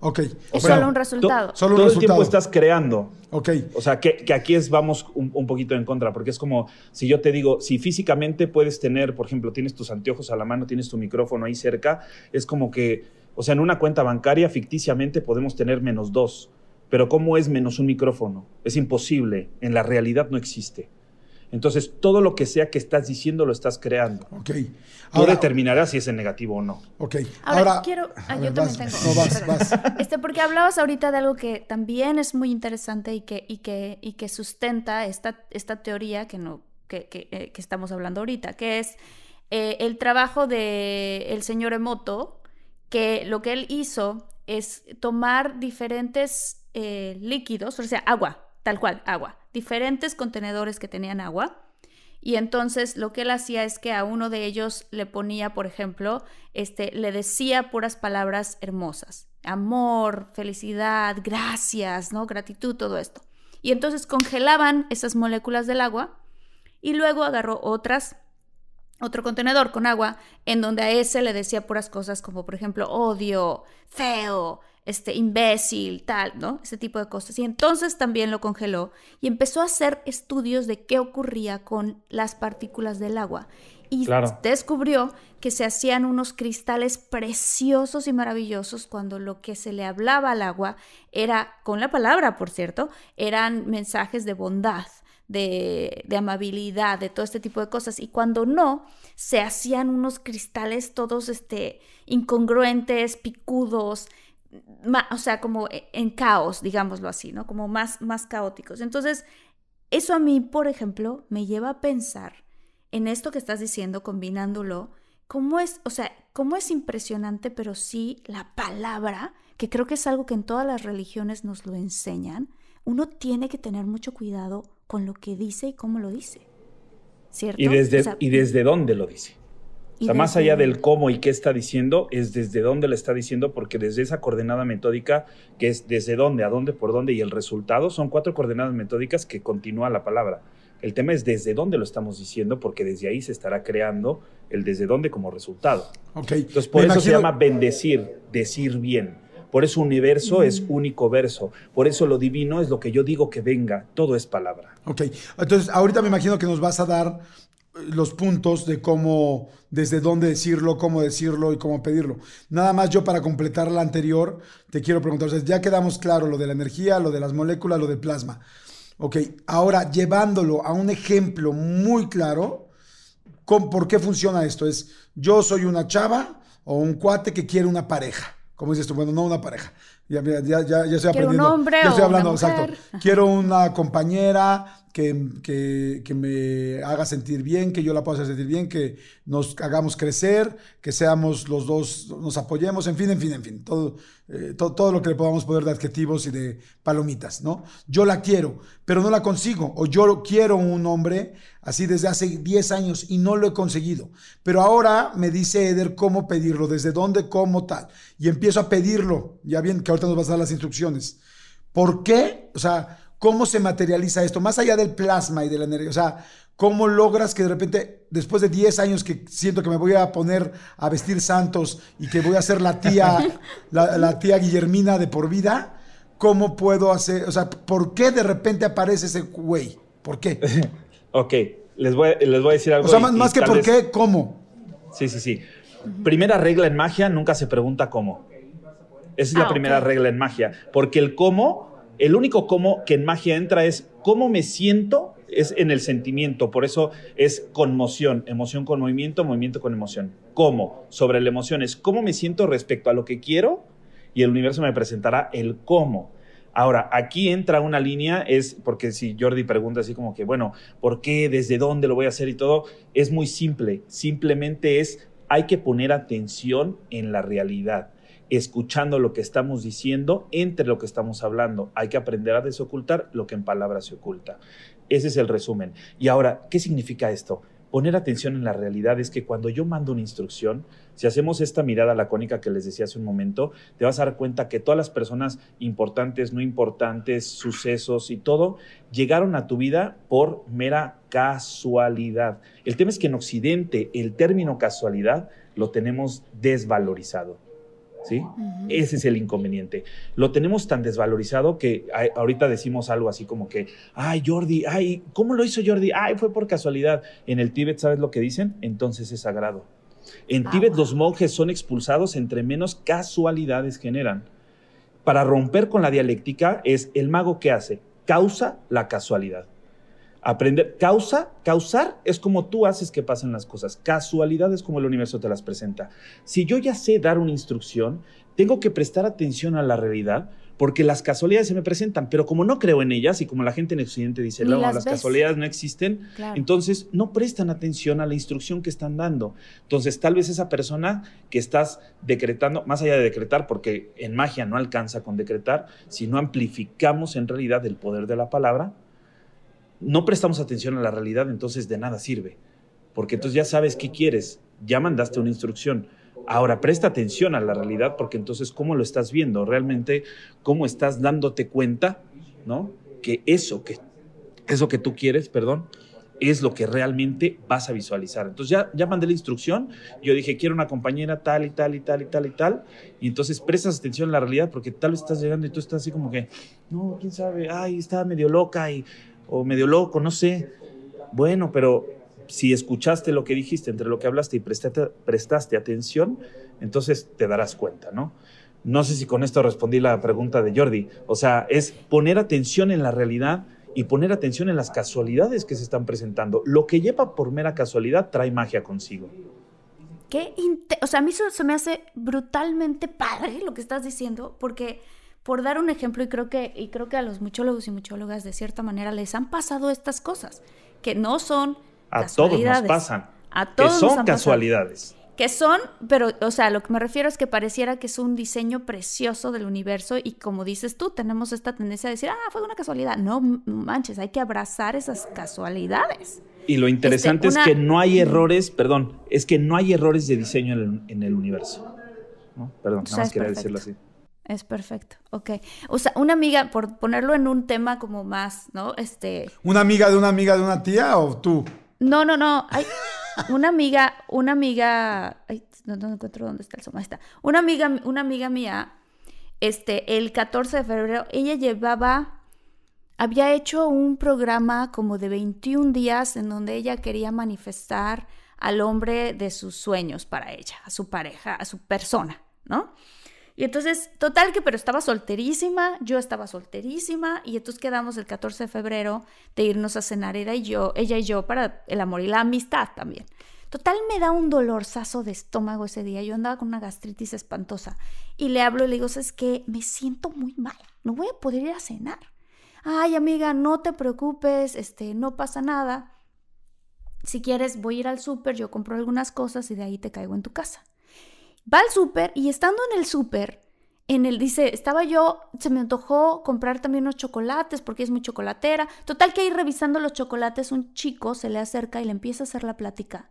Ok. Es solo un resultado. solo todo el tiempo estás creando. Ok. O sea, que, aquí es, vamos un, poquito en contra, porque es como si yo te digo, si físicamente puedes tener, por ejemplo, tienes tus anteojos a la mano, tienes tu micrófono ahí cerca, es como que, o sea, en una cuenta bancaria ficticiamente podemos tener menos dos. Pero ¿cómo es menos un micrófono? Es imposible. En la realidad no existe. Entonces, todo lo que sea que estás diciendo lo estás creando. Ok. Tú determinarás si es en negativo o no. Ok. Ahora, quiero. Ah, yo también tengo. No, vas, vas. Este, porque hablabas ahorita de algo que también es muy interesante y que, y que, y que sustenta esta, esta teoría que, no, que, que, eh, que estamos hablando ahorita, que es eh, el trabajo del el señor Emoto, que lo que él hizo es tomar diferentes eh, líquidos, o sea, agua, tal cual, agua diferentes contenedores que tenían agua. Y entonces lo que él hacía es que a uno de ellos le ponía, por ejemplo, este, le decía puras palabras hermosas. Amor, felicidad, gracias, ¿no? Gratitud, todo esto. Y entonces congelaban esas moléculas del agua y luego agarró otras, otro contenedor con agua en donde a ese le decía puras cosas como, por ejemplo, odio, feo, este imbécil, tal, ¿no? Ese tipo de cosas. Y entonces también lo congeló y empezó a hacer estudios de qué ocurría con las partículas del agua. Y descubrió que se hacían unos cristales preciosos y maravillosos cuando lo que se le hablaba al agua era, con la palabra, por cierto, eran mensajes de bondad, de, de, amabilidad, de todo este tipo de cosas. Y cuando no, se hacían unos cristales todos este, incongruentes, picudos, o sea, como e, en caos, digámoslo así, ¿no? Como más, más caóticos. Entonces, eso a mí, por ejemplo, me lleva a pensar en esto que estás diciendo, combinándolo, cómo es, o sea, cómo es impresionante, pero sí la palabra, que creo que es algo que en todas las religiones nos lo enseñan, uno tiene que tener mucho cuidado con lo que dice y cómo lo dice. ¿Cierto? Y desde, y desde dónde lo dice. O sea, más allá del cómo y qué está diciendo, es desde dónde le está diciendo, porque desde esa coordenada metódica, que es desde dónde, a dónde, por dónde y el resultado, son cuatro coordenadas metódicas que continúa la palabra. El tema es desde dónde lo estamos diciendo, porque desde ahí se estará creando el desde dónde como resultado. Okay. Entonces, por eso se llama bendecir, decir bien. Por eso universo es único verso. Por eso lo divino es lo que yo digo que venga. Todo es palabra. Ok. Entonces, ahorita me imagino que nos vas a dar los puntos de cómo, desde dónde decirlo, cómo decirlo y cómo pedirlo. Nada más yo para completar la anterior, te quiero preguntar, o sea, ya quedamos claro lo de la energía, lo de las moléculas, lo del plasma. Ok, ahora llevándolo a un ejemplo muy claro, ¿por qué funciona esto? Es, yo soy una chava o un cuate que quiere una pareja. ¿Cómo dices tú? Bueno, no una pareja. Ya, ya, ya, ya estoy aprendiendo. Un hombre ya estoy hablando, exacto. Quiero una compañera que, que, me haga sentir bien, que yo la pueda sentir bien, que nos hagamos crecer, que seamos los dos, nos apoyemos, en fin, en fin, en fin, todo, eh, todo, todo, lo que le podamos poner de adjetivos y de palomitas, ¿no? Yo la quiero, pero no la consigo, o yo quiero un hombre así desde hace 10 años y no lo he conseguido, pero ahora me dice Eder cómo pedirlo, desde dónde, cómo tal, y empiezo a pedirlo, ya bien que ahorita nos vas a dar las instrucciones. ¿Por qué? O sea, ¿Cómo se materializa esto? Más allá del plasma y de la energía. O sea, ¿cómo logras que de repente, después de 10 años que siento que me voy a poner a vestir santos y que voy a ser la tía, la, tía Guillermina de por vida, ¿cómo puedo hacer? O sea, ¿por qué de repente aparece ese güey? ¿Por qué? ok, les voy, les voy a decir algo. O sea, más, que por qué, ¿cómo? Sí, sí, sí. Primera regla en magia, nunca se pregunta cómo. Esa es la ah, primera regla en magia. Porque el cómo el único cómo que en magia entra es cómo me siento, es en el sentimiento, por eso es conmoción, emoción con movimiento, movimiento con emoción. ¿Cómo? Sobre la emoción es cómo me siento respecto a lo que quiero y el universo me presentará el cómo. Ahora, aquí entra una línea, es porque si Jordi pregunta así como que, bueno, ¿por qué? ¿Desde dónde lo voy a hacer y todo? Es muy simple, simplemente es, hay que poner atención en la realidad escuchando lo que estamos diciendo entre lo que estamos hablando. Hay que aprender a desocultar lo que en palabras se oculta. Ese es el resumen. Y ahora, ¿qué significa esto? Poner atención en la realidad es que cuando yo mando una instrucción, si hacemos esta mirada lacónica que les decía hace un momento, te vas a dar cuenta que todas las personas importantes, no importantes, sucesos y todo, llegaron a tu vida por mera casualidad. El tema es que en Occidente el término casualidad lo tenemos desvalorizado. ¿Sí? Ese es el inconveniente. Lo tenemos tan desvalorizado que ahorita decimos algo así como que, ay, Jordi, ay, ¿cómo lo hizo Jordi? Ay, fue por casualidad. En el Tíbet, ¿sabes lo que dicen? Entonces es sagrado. En ah, Tíbet los monjes son expulsados entre menos casualidades generan. Para romper con la dialéctica es el mago que hace, causa la casualidad. Aprender, causa, causar es como tú haces que pasen las cosas. Casualidad es como el universo te las presenta. Si yo ya sé dar una instrucción, tengo que prestar atención a la realidad porque las casualidades se me presentan, pero como no creo en ellas y como la gente en Occidente dice, no, las, casualidades no existen, entonces no prestan atención a la instrucción que están dando. Entonces tal vez esa persona que estás decretando, más allá de decretar, porque en magia no alcanza con decretar, si no amplificamos en realidad el poder de la palabra, no prestamos atención a la realidad, entonces de nada sirve. Porque entonces ya sabes qué quieres, ya mandaste una instrucción. Ahora presta atención a la realidad porque entonces cómo lo estás viendo, realmente cómo estás dándote cuenta, ¿no? Que eso que eso que tú quieres, perdón, es lo que realmente vas a visualizar. Entonces ya, ya mandé la instrucción, yo dije, quiero una compañera tal y tal y tal y tal y tal, y entonces prestas atención a la realidad porque tal vez estás llegando y tú estás así como que, no, quién sabe, ay, está medio loca y, o medio loco, no sé. Bueno, pero si escuchaste lo que dijiste, entre lo que hablaste y prestaste, prestaste atención, entonces te darás cuenta, ¿no? No sé si con esto respondí la pregunta de Jordi. O sea, es poner atención en la realidad y poner atención en las casualidades que se están presentando. Lo que lleva por mera casualidad trae magia consigo. Qué o sea, a mí eso se me hace brutalmente padre lo que estás diciendo, porque por dar un ejemplo, y creo que, y creo que a los muchólogos y muchólogas de cierta manera les han pasado estas cosas, que no son a todos nos pasan. A todos que son casualidades. Que son, pero, o sea, lo que me refiero es que pareciera que es un diseño precioso del universo y como dices tú, tenemos esta tendencia a decir, ah, fue una casualidad. No manches, hay que abrazar esas casualidades. Y lo interesante este, es que no hay errores, perdón, es que no hay errores de diseño en el, universo. Perdón, nada más quería decirlo así. Es perfecto, ok. O sea, una amiga, por ponerlo en un tema como más, ¿no? Este... ¿Una amiga de una amiga de una tía o tú? No, no, no. Hay una amiga, una amiga, ay, no, encuentro dónde está el soma. está. Una amiga, una amiga mía, este, el 14 de febrero, ella llevaba, había hecho un programa como de 21 días en donde ella quería manifestar al hombre de sus sueños para ella, a su pareja, a su persona, ¿no? Y entonces, total que, pero estaba solterísima, yo estaba solterísima, y entonces quedamos el 14 de febrero de irnos a cenar, ella y yo, ella y yo, para el amor y la amistad también. Total, me da un dolorzazo de estómago ese día. Yo andaba con una gastritis espantosa. Y le hablo y le digo, es que me siento muy mal. No voy a poder ir a cenar. Ay, amiga, no te preocupes, este, no pasa nada. Si quieres, voy a ir al súper, yo compro algunas cosas y de ahí te caigo en tu casa. Va al súper y estando en el súper, en el dice, estaba yo, se me antojó comprar también unos chocolates porque es muy chocolatera. Total que ahí revisando los chocolates, un chico se le acerca y le empieza a hacer la plática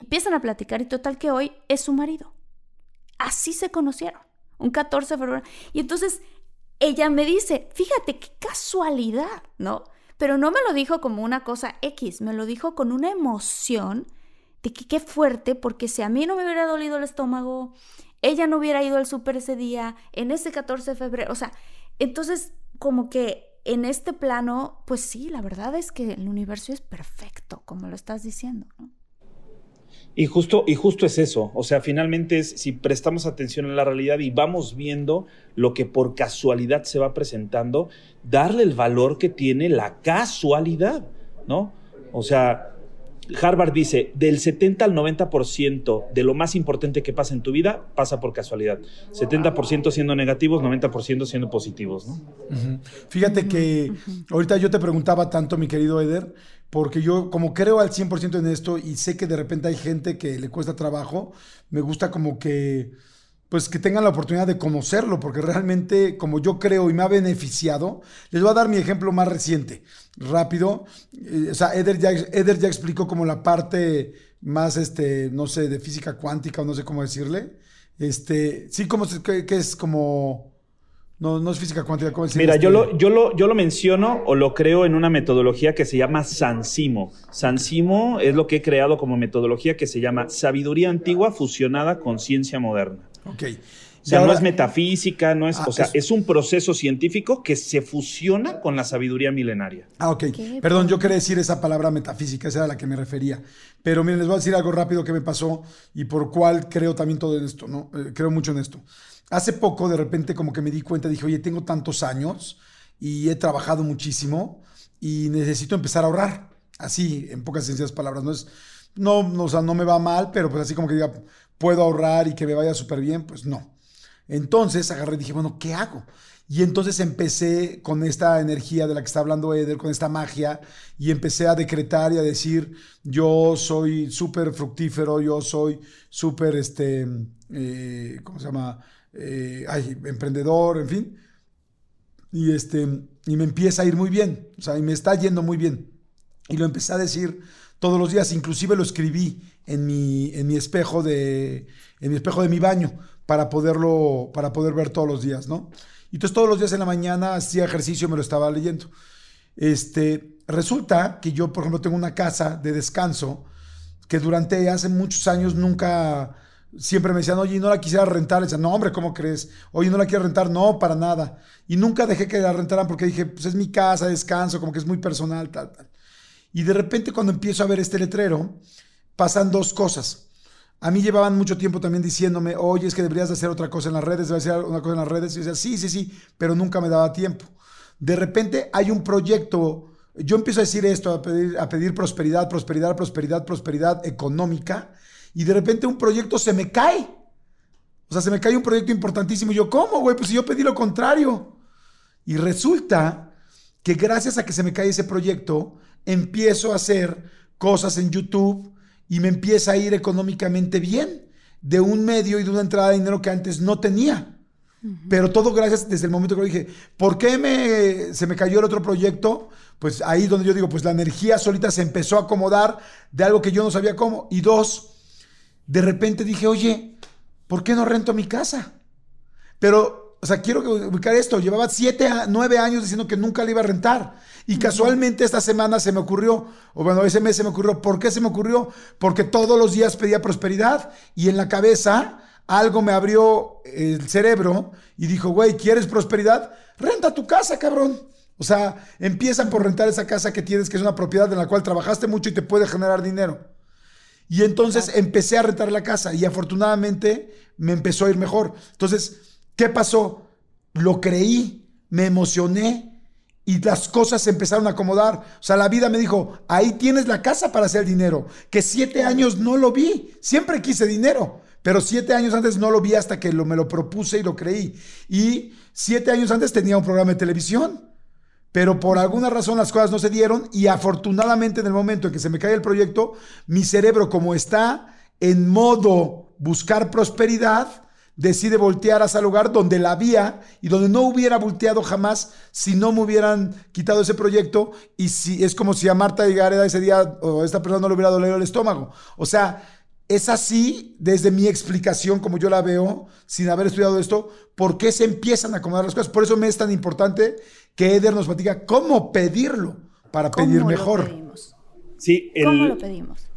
empiezan a platicar y total que hoy es su marido. Así se conocieron, un 14 de febrero. Y entonces ella me dice, fíjate qué casualidad, ¿no? Pero no me lo dijo como una cosa X, me lo dijo con una emoción de que qué fuerte, porque si a mí no me hubiera dolido el estómago, ella no hubiera ido al súper ese día, en ese 14 de febrero, o sea, entonces como que en este plano, pues sí, la verdad es que el universo es perfecto, como lo estás diciendo, ¿no? Y justo, y justo es eso, o sea, finalmente es si prestamos atención a la realidad y vamos viendo lo que por casualidad se va presentando, darle el valor que tiene la casualidad, ¿no? O sea, Harvard dice, del 70 al 90% de lo más importante que pasa en tu vida pasa por casualidad. 70% siendo negativos, 90% siendo positivos, ¿no? Fíjate que ahorita yo te preguntaba tanto, mi querido Eder, porque yo como creo al 100% en esto y sé que de repente hay gente que le cuesta trabajo, me gusta como que pues que tengan la oportunidad de conocerlo, porque realmente como yo creo y me ha beneficiado, les voy a dar mi ejemplo más reciente, rápido. Eh, o sea, Eder ya, Eder ya explicó como la parte más, este, no sé, de física cuántica o no sé cómo decirle. Este, sí, como que es como no, no es física cuántica. ¿cómo Mira, yo, lo, yo, lo, yo lo menciono o lo creo en una metodología que se llama Sansimo. Sansimo es lo que he creado como metodología que se llama sabiduría antigua fusionada con ciencia moderna. Ok. O sea, no es metafísica, no es, ah, o sea, es... un proceso científico que se fusiona con la sabiduría milenaria. Ah, ok. Perdón, yo quería decir esa palabra metafísica, esa era a la que me refería. Pero miren, les voy a decir algo rápido que me pasó y por cuál creo también todo en esto, ¿no? Eh, creo mucho en esto. Hace poco, de repente, como que me di cuenta, dije, oye, tengo tantos años y he trabajado muchísimo y necesito empezar a ahorrar. Así, en pocas sencillas palabras, no es, no, o sea, no me va mal, pero pues así como que diga, puedo ahorrar y que me vaya súper bien, pues no. Entonces agarré y dije, bueno, ¿qué hago? Y entonces empecé con esta energía de la que está hablando Eder, con esta magia, y empecé a decretar y a decir, yo soy súper fructífero, yo soy súper, este, eh, ¿cómo se llama? Eh, emprendedor, en fin. Y, este, y me empieza a ir muy bien, o sea, y me está yendo muy bien. Y lo empecé a decir todos los días, inclusive lo escribí en mi, en mi espejo de, en mi espejo de mi baño, para poderlo, para poder ver todos los días, ¿no? Y entonces todos los días en la mañana hacía ejercicio, me lo estaba leyendo. Este, resulta que yo, por ejemplo, tengo una casa de descanso que durante hace muchos años nunca, siempre me decían, oye, no la quisiera rentar. Le decían, no, hombre, ¿cómo crees? Oye, no la quiero rentar, no, para nada. Y nunca dejé que la rentaran porque dije, pues es mi casa, descanso, como que es muy personal, tal, tal. Y de repente cuando empiezo a ver este letrero, pasan dos cosas. A mí llevaban mucho tiempo también diciéndome, oye, es que deberías de hacer otra cosa en las redes, deberías hacer una cosa en las redes. Y yo decía, sí, sí, sí, pero nunca me daba tiempo. De repente hay un proyecto, yo empiezo a decir esto, a pedir, a pedir prosperidad, prosperidad, prosperidad, prosperidad económica, y de repente un proyecto se me cae. O sea, se me cae un proyecto importantísimo. Y yo, ¿cómo, güey? Pues si yo pedí lo contrario. Y resulta que gracias a que se me cae ese proyecto, empiezo a hacer cosas en YouTube y me empieza a ir económicamente bien de un medio y de una entrada de dinero que antes no tenía. Pero todo gracias desde el momento que lo dije, ¿por qué me, se me cayó el otro proyecto? Pues ahí donde yo digo, pues la energía solita se empezó a acomodar de algo que yo no sabía cómo. Y dos, de repente dije, oye, ¿por qué no rento mi casa? Pero o sea, quiero ubicar esto. Llevaba siete, nueve años diciendo que nunca le iba a rentar. Y casualmente esta semana se me ocurrió, o bueno, ese mes se me ocurrió. ¿Por qué se me ocurrió? Porque todos los días pedía prosperidad y en la cabeza algo me abrió el cerebro y dijo, güey, ¿quieres prosperidad? Renta tu casa, cabrón. O sea, empiezan por rentar esa casa que tienes, que es una propiedad en la cual trabajaste mucho y te puede generar dinero. Y entonces empecé a rentar la casa y afortunadamente me empezó a ir mejor. Entonces, ¿Qué pasó? Lo creí, me emocioné y las cosas se empezaron a acomodar. O sea, la vida me dijo, ahí tienes la casa para hacer dinero. Que siete años no lo vi, siempre quise dinero. Pero siete años antes no lo vi hasta que lo, me lo propuse y lo creí. Y siete años antes tenía un programa de televisión. Pero por alguna razón las cosas no se dieron y afortunadamente en el momento en que se me cae el proyecto, mi cerebro como está en modo buscar prosperidad, decide voltear a ese lugar donde la había y donde no hubiera volteado jamás si no me hubieran quitado ese proyecto y si es como si a Marta Gareda ese día o a esta persona no le hubiera dolido el estómago. O sea, es así desde mi explicación como yo la veo sin haber estudiado esto, por qué se empiezan a acomodar las cosas. Por eso me es tan importante que Eder nos diga cómo pedirlo para pedir mejor. Pedimos? Sí, ¿Cómo lo pedimos?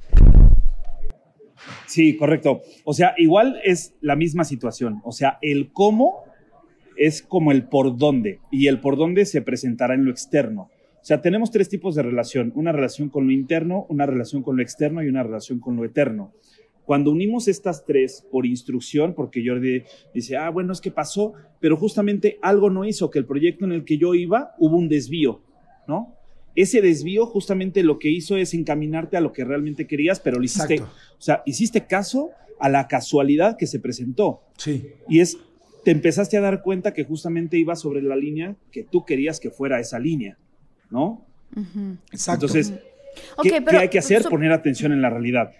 Sí, correcto. O sea, igual es la misma situación. O sea, el cómo es como el por dónde y el por dónde se presentará en lo externo. O sea, tenemos tres tipos de relación. Una relación con lo interno, una relación con lo externo y una relación con lo eterno. Cuando unimos estas tres por instrucción, porque Jordi dice, ah, bueno, es que pasó, pero justamente algo no hizo, que el proyecto en el que yo iba hubo un desvío, ¿no? ese desvío justamente lo que hizo es encaminarte a lo que realmente querías, pero lo hiciste, o sea, hiciste caso a la casualidad que se presentó. Sí. Y es, te empezaste a dar cuenta que justamente iba sobre la línea que tú querías que fuera esa línea, ¿no? Exacto. Entonces, ¿qué, hay que hacer? Poner atención en la realidad.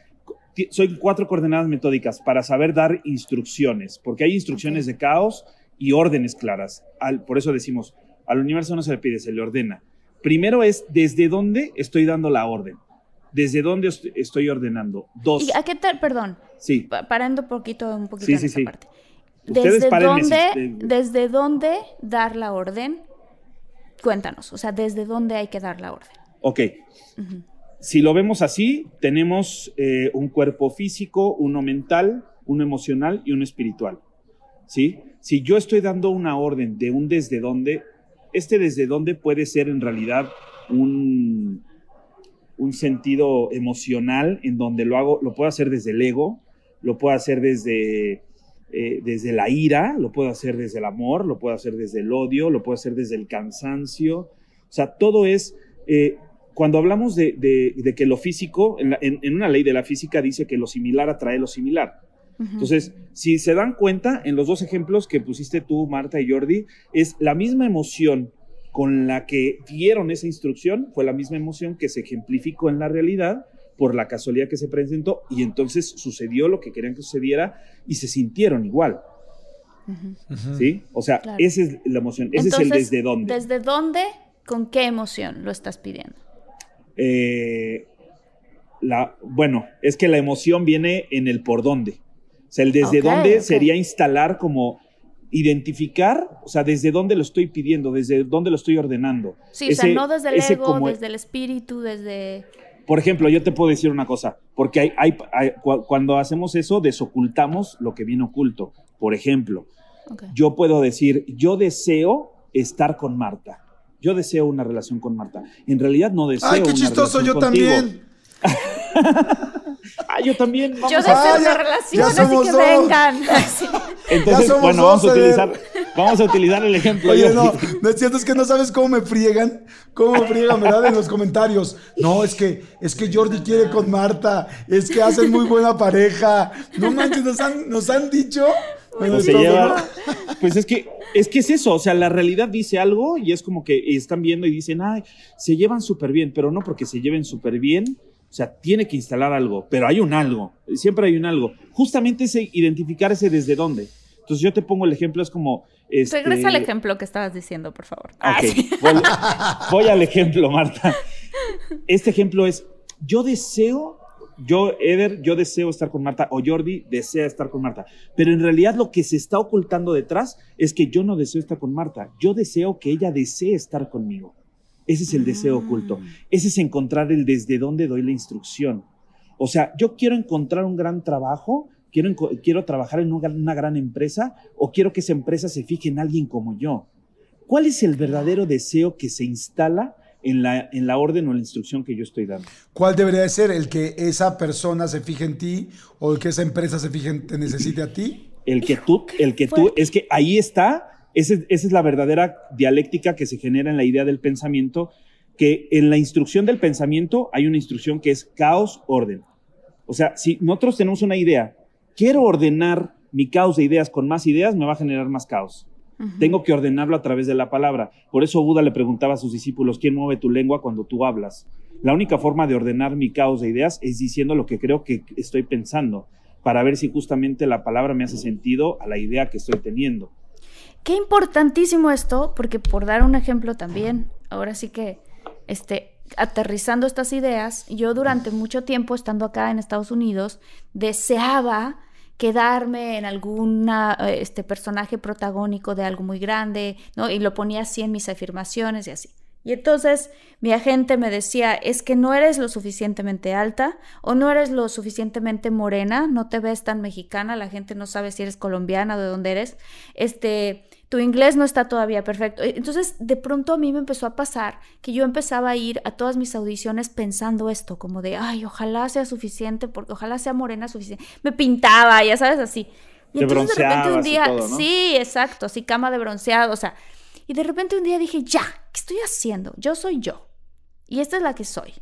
Soy cuatro coordenadas metódicas para saber dar instrucciones, porque hay instrucciones de caos y órdenes claras. Al, por eso decimos, al universo no se le pide, se le ordena. Primero es desde dónde estoy dando la orden. Desde dónde estoy ordenando. Dos. ¿Y a qué tal? Perdón. Sí. Parando un poquito, un poquito en esta parte. ¿Desde dónde, ¿Desde dónde dar la orden? Cuéntanos, o sea, ¿desde dónde hay que dar la orden? Ok. Si lo vemos así, tenemos eh, un cuerpo físico, uno mental, uno emocional y uno espiritual. ¿sí? Si yo estoy dando una orden de un desde dónde, este desde dónde puede ser en realidad un, un sentido emocional en donde lo hago, lo puedo hacer desde el ego, lo puedo hacer desde, eh, desde la ira, lo puedo hacer desde el amor, lo puedo hacer desde el odio, lo puedo hacer desde el cansancio. O sea, todo es, eh, cuando hablamos de, que lo físico, en, una ley de la física dice que lo similar atrae lo similar. Entonces, si se dan cuenta, en los dos ejemplos que pusiste tú, Marta y Jordi, es la misma emoción con la que dieron esa instrucción, fue la misma emoción que se ejemplificó en la realidad por la casualidad que se presentó y entonces sucedió lo que querían que sucediera y se sintieron igual. ¿Sí? O sea, esa es la emoción, ese es el desde dónde. ¿Desde dónde, con qué emoción lo estás pidiendo? Eh, la, bueno, es que la emoción viene en el por dónde. O sea, el desde dónde sería instalar como identificar, o sea, desde dónde lo estoy pidiendo, desde dónde lo estoy ordenando. Sí, o sea, no desde el ego, desde el espíritu, desde... Por ejemplo, yo te puedo decir una cosa, porque hay, cuando hacemos eso, desocultamos lo que viene oculto. Por ejemplo, yo puedo decir, yo deseo estar con Marta. Yo deseo una relación con Marta. En realidad no deseo. ¡Ay, qué chistoso! Yo también. ah, yo también. yo deseo ah, una relación, así que vengan. Entonces, bueno, vamos a utilizar, vamos a utilizar el ejemplo. Oye, no, no es cierto, es que no sabes cómo me friegan, cómo me friegan, ¿verdad? En los comentarios. No, es que, es que Jordi quiere con Marta, es que hacen muy buena pareja. No manches, nos han, nos han dicho. Pues, pues es que es que es eso, o sea, la realidad dice algo y es como que están viendo y dicen, ay, se llevan súper bien, pero no porque se lleven súper bien, o sea, tiene que instalar algo, pero hay un algo, siempre hay un algo. Justamente ese identificar ese desde dónde. Entonces yo te pongo el ejemplo, es como... Este... Regresa al ejemplo que estabas diciendo, por favor. Ok, voy, voy al ejemplo, Marta. Este ejemplo es, yo deseo yo, Eder, yo deseo estar con Marta, o Jordi desea estar con Marta. Pero en realidad lo que se está ocultando detrás es que yo no deseo estar con Marta, yo deseo que ella desee estar conmigo. Ese es el deseo oculto. Mm. Ese es encontrar el desde dónde doy la instrucción. O sea, yo quiero encontrar un gran trabajo, quiero, quiero trabajar en una, gran empresa o quiero que esa empresa se fije en alguien como yo. ¿Cuál es el verdadero deseo que se instala en la, en la orden o la instrucción que yo estoy dando? ¿Cuál debería ser? ¿El que esa persona se fije en ti o el que esa empresa se fije en, te necesite a ti? El que tú, el que tú, es que ahí está esa, es la verdadera dialéctica que se genera en la idea del pensamiento, que en la instrucción del pensamiento hay una instrucción que es caos, orden. O sea, si nosotros tenemos una idea, quiero ordenar mi caos de ideas con más ideas, me va a generar más caos. Tengo que ordenarlo a través de la palabra. Por eso Buda le preguntaba a sus discípulos, ¿quién mueve tu lengua cuando tú hablas? La única forma de ordenar mi caos de ideas es diciendo lo que creo que estoy pensando, para ver si justamente la palabra me hace sentido a la idea que estoy teniendo. Qué importantísimo esto, porque por dar un ejemplo también, ahora sí que, este, aterrizando estas ideas, yo durante mucho tiempo estando acá en Estados Unidos, deseaba quedarme en algún este, personaje protagónico de algo muy grande, ¿no? Y lo ponía así en mis afirmaciones y así. Y entonces mi agente me decía, es que no eres lo suficientemente alta o no eres lo suficientemente morena, no te ves tan mexicana, la gente no sabe si eres colombiana o de dónde eres, este, tu inglés no está todavía perfecto. Entonces de pronto a mí me empezó a pasar que yo empezaba a ir a todas mis audiciones pensando esto, como de, ay, ojalá sea suficiente, porque ojalá sea morena suficiente. Me pintaba, ya sabes, así. Y entonces de repente un día, sí, exacto, así cama de bronceado, o sea, y de repente un día dije, ya, ¿qué estoy haciendo? Yo soy yo. Y esta es la que soy.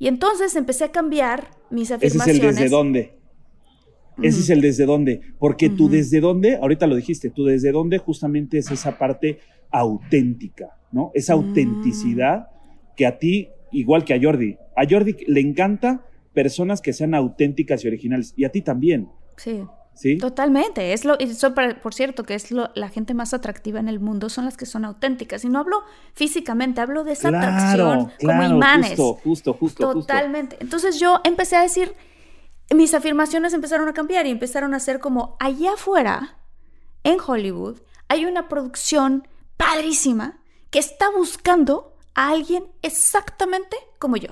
Y entonces empecé a cambiar mis afirmaciones. Ese es el desde dónde. Ese es el desde dónde. Porque tú desde dónde, ahorita lo dijiste, tú desde dónde justamente es esa parte auténtica, ¿no? Esa mm. autenticidad que a ti, igual que a Jordi, a Jordi le encanta personas que sean auténticas y originales. Y a ti también. Sí. Totalmente. Es lo, eso, por cierto, que es lo, la gente más atractiva en el mundo son las que son auténticas. Y no hablo físicamente, hablo de esa atracción como imanes. Justo, justo, justo. Totalmente. Entonces yo empecé a decir, mis afirmaciones empezaron a cambiar y empezaron a ser como allá afuera, en Hollywood, hay una producción padrísima que está buscando a alguien exactamente como yo.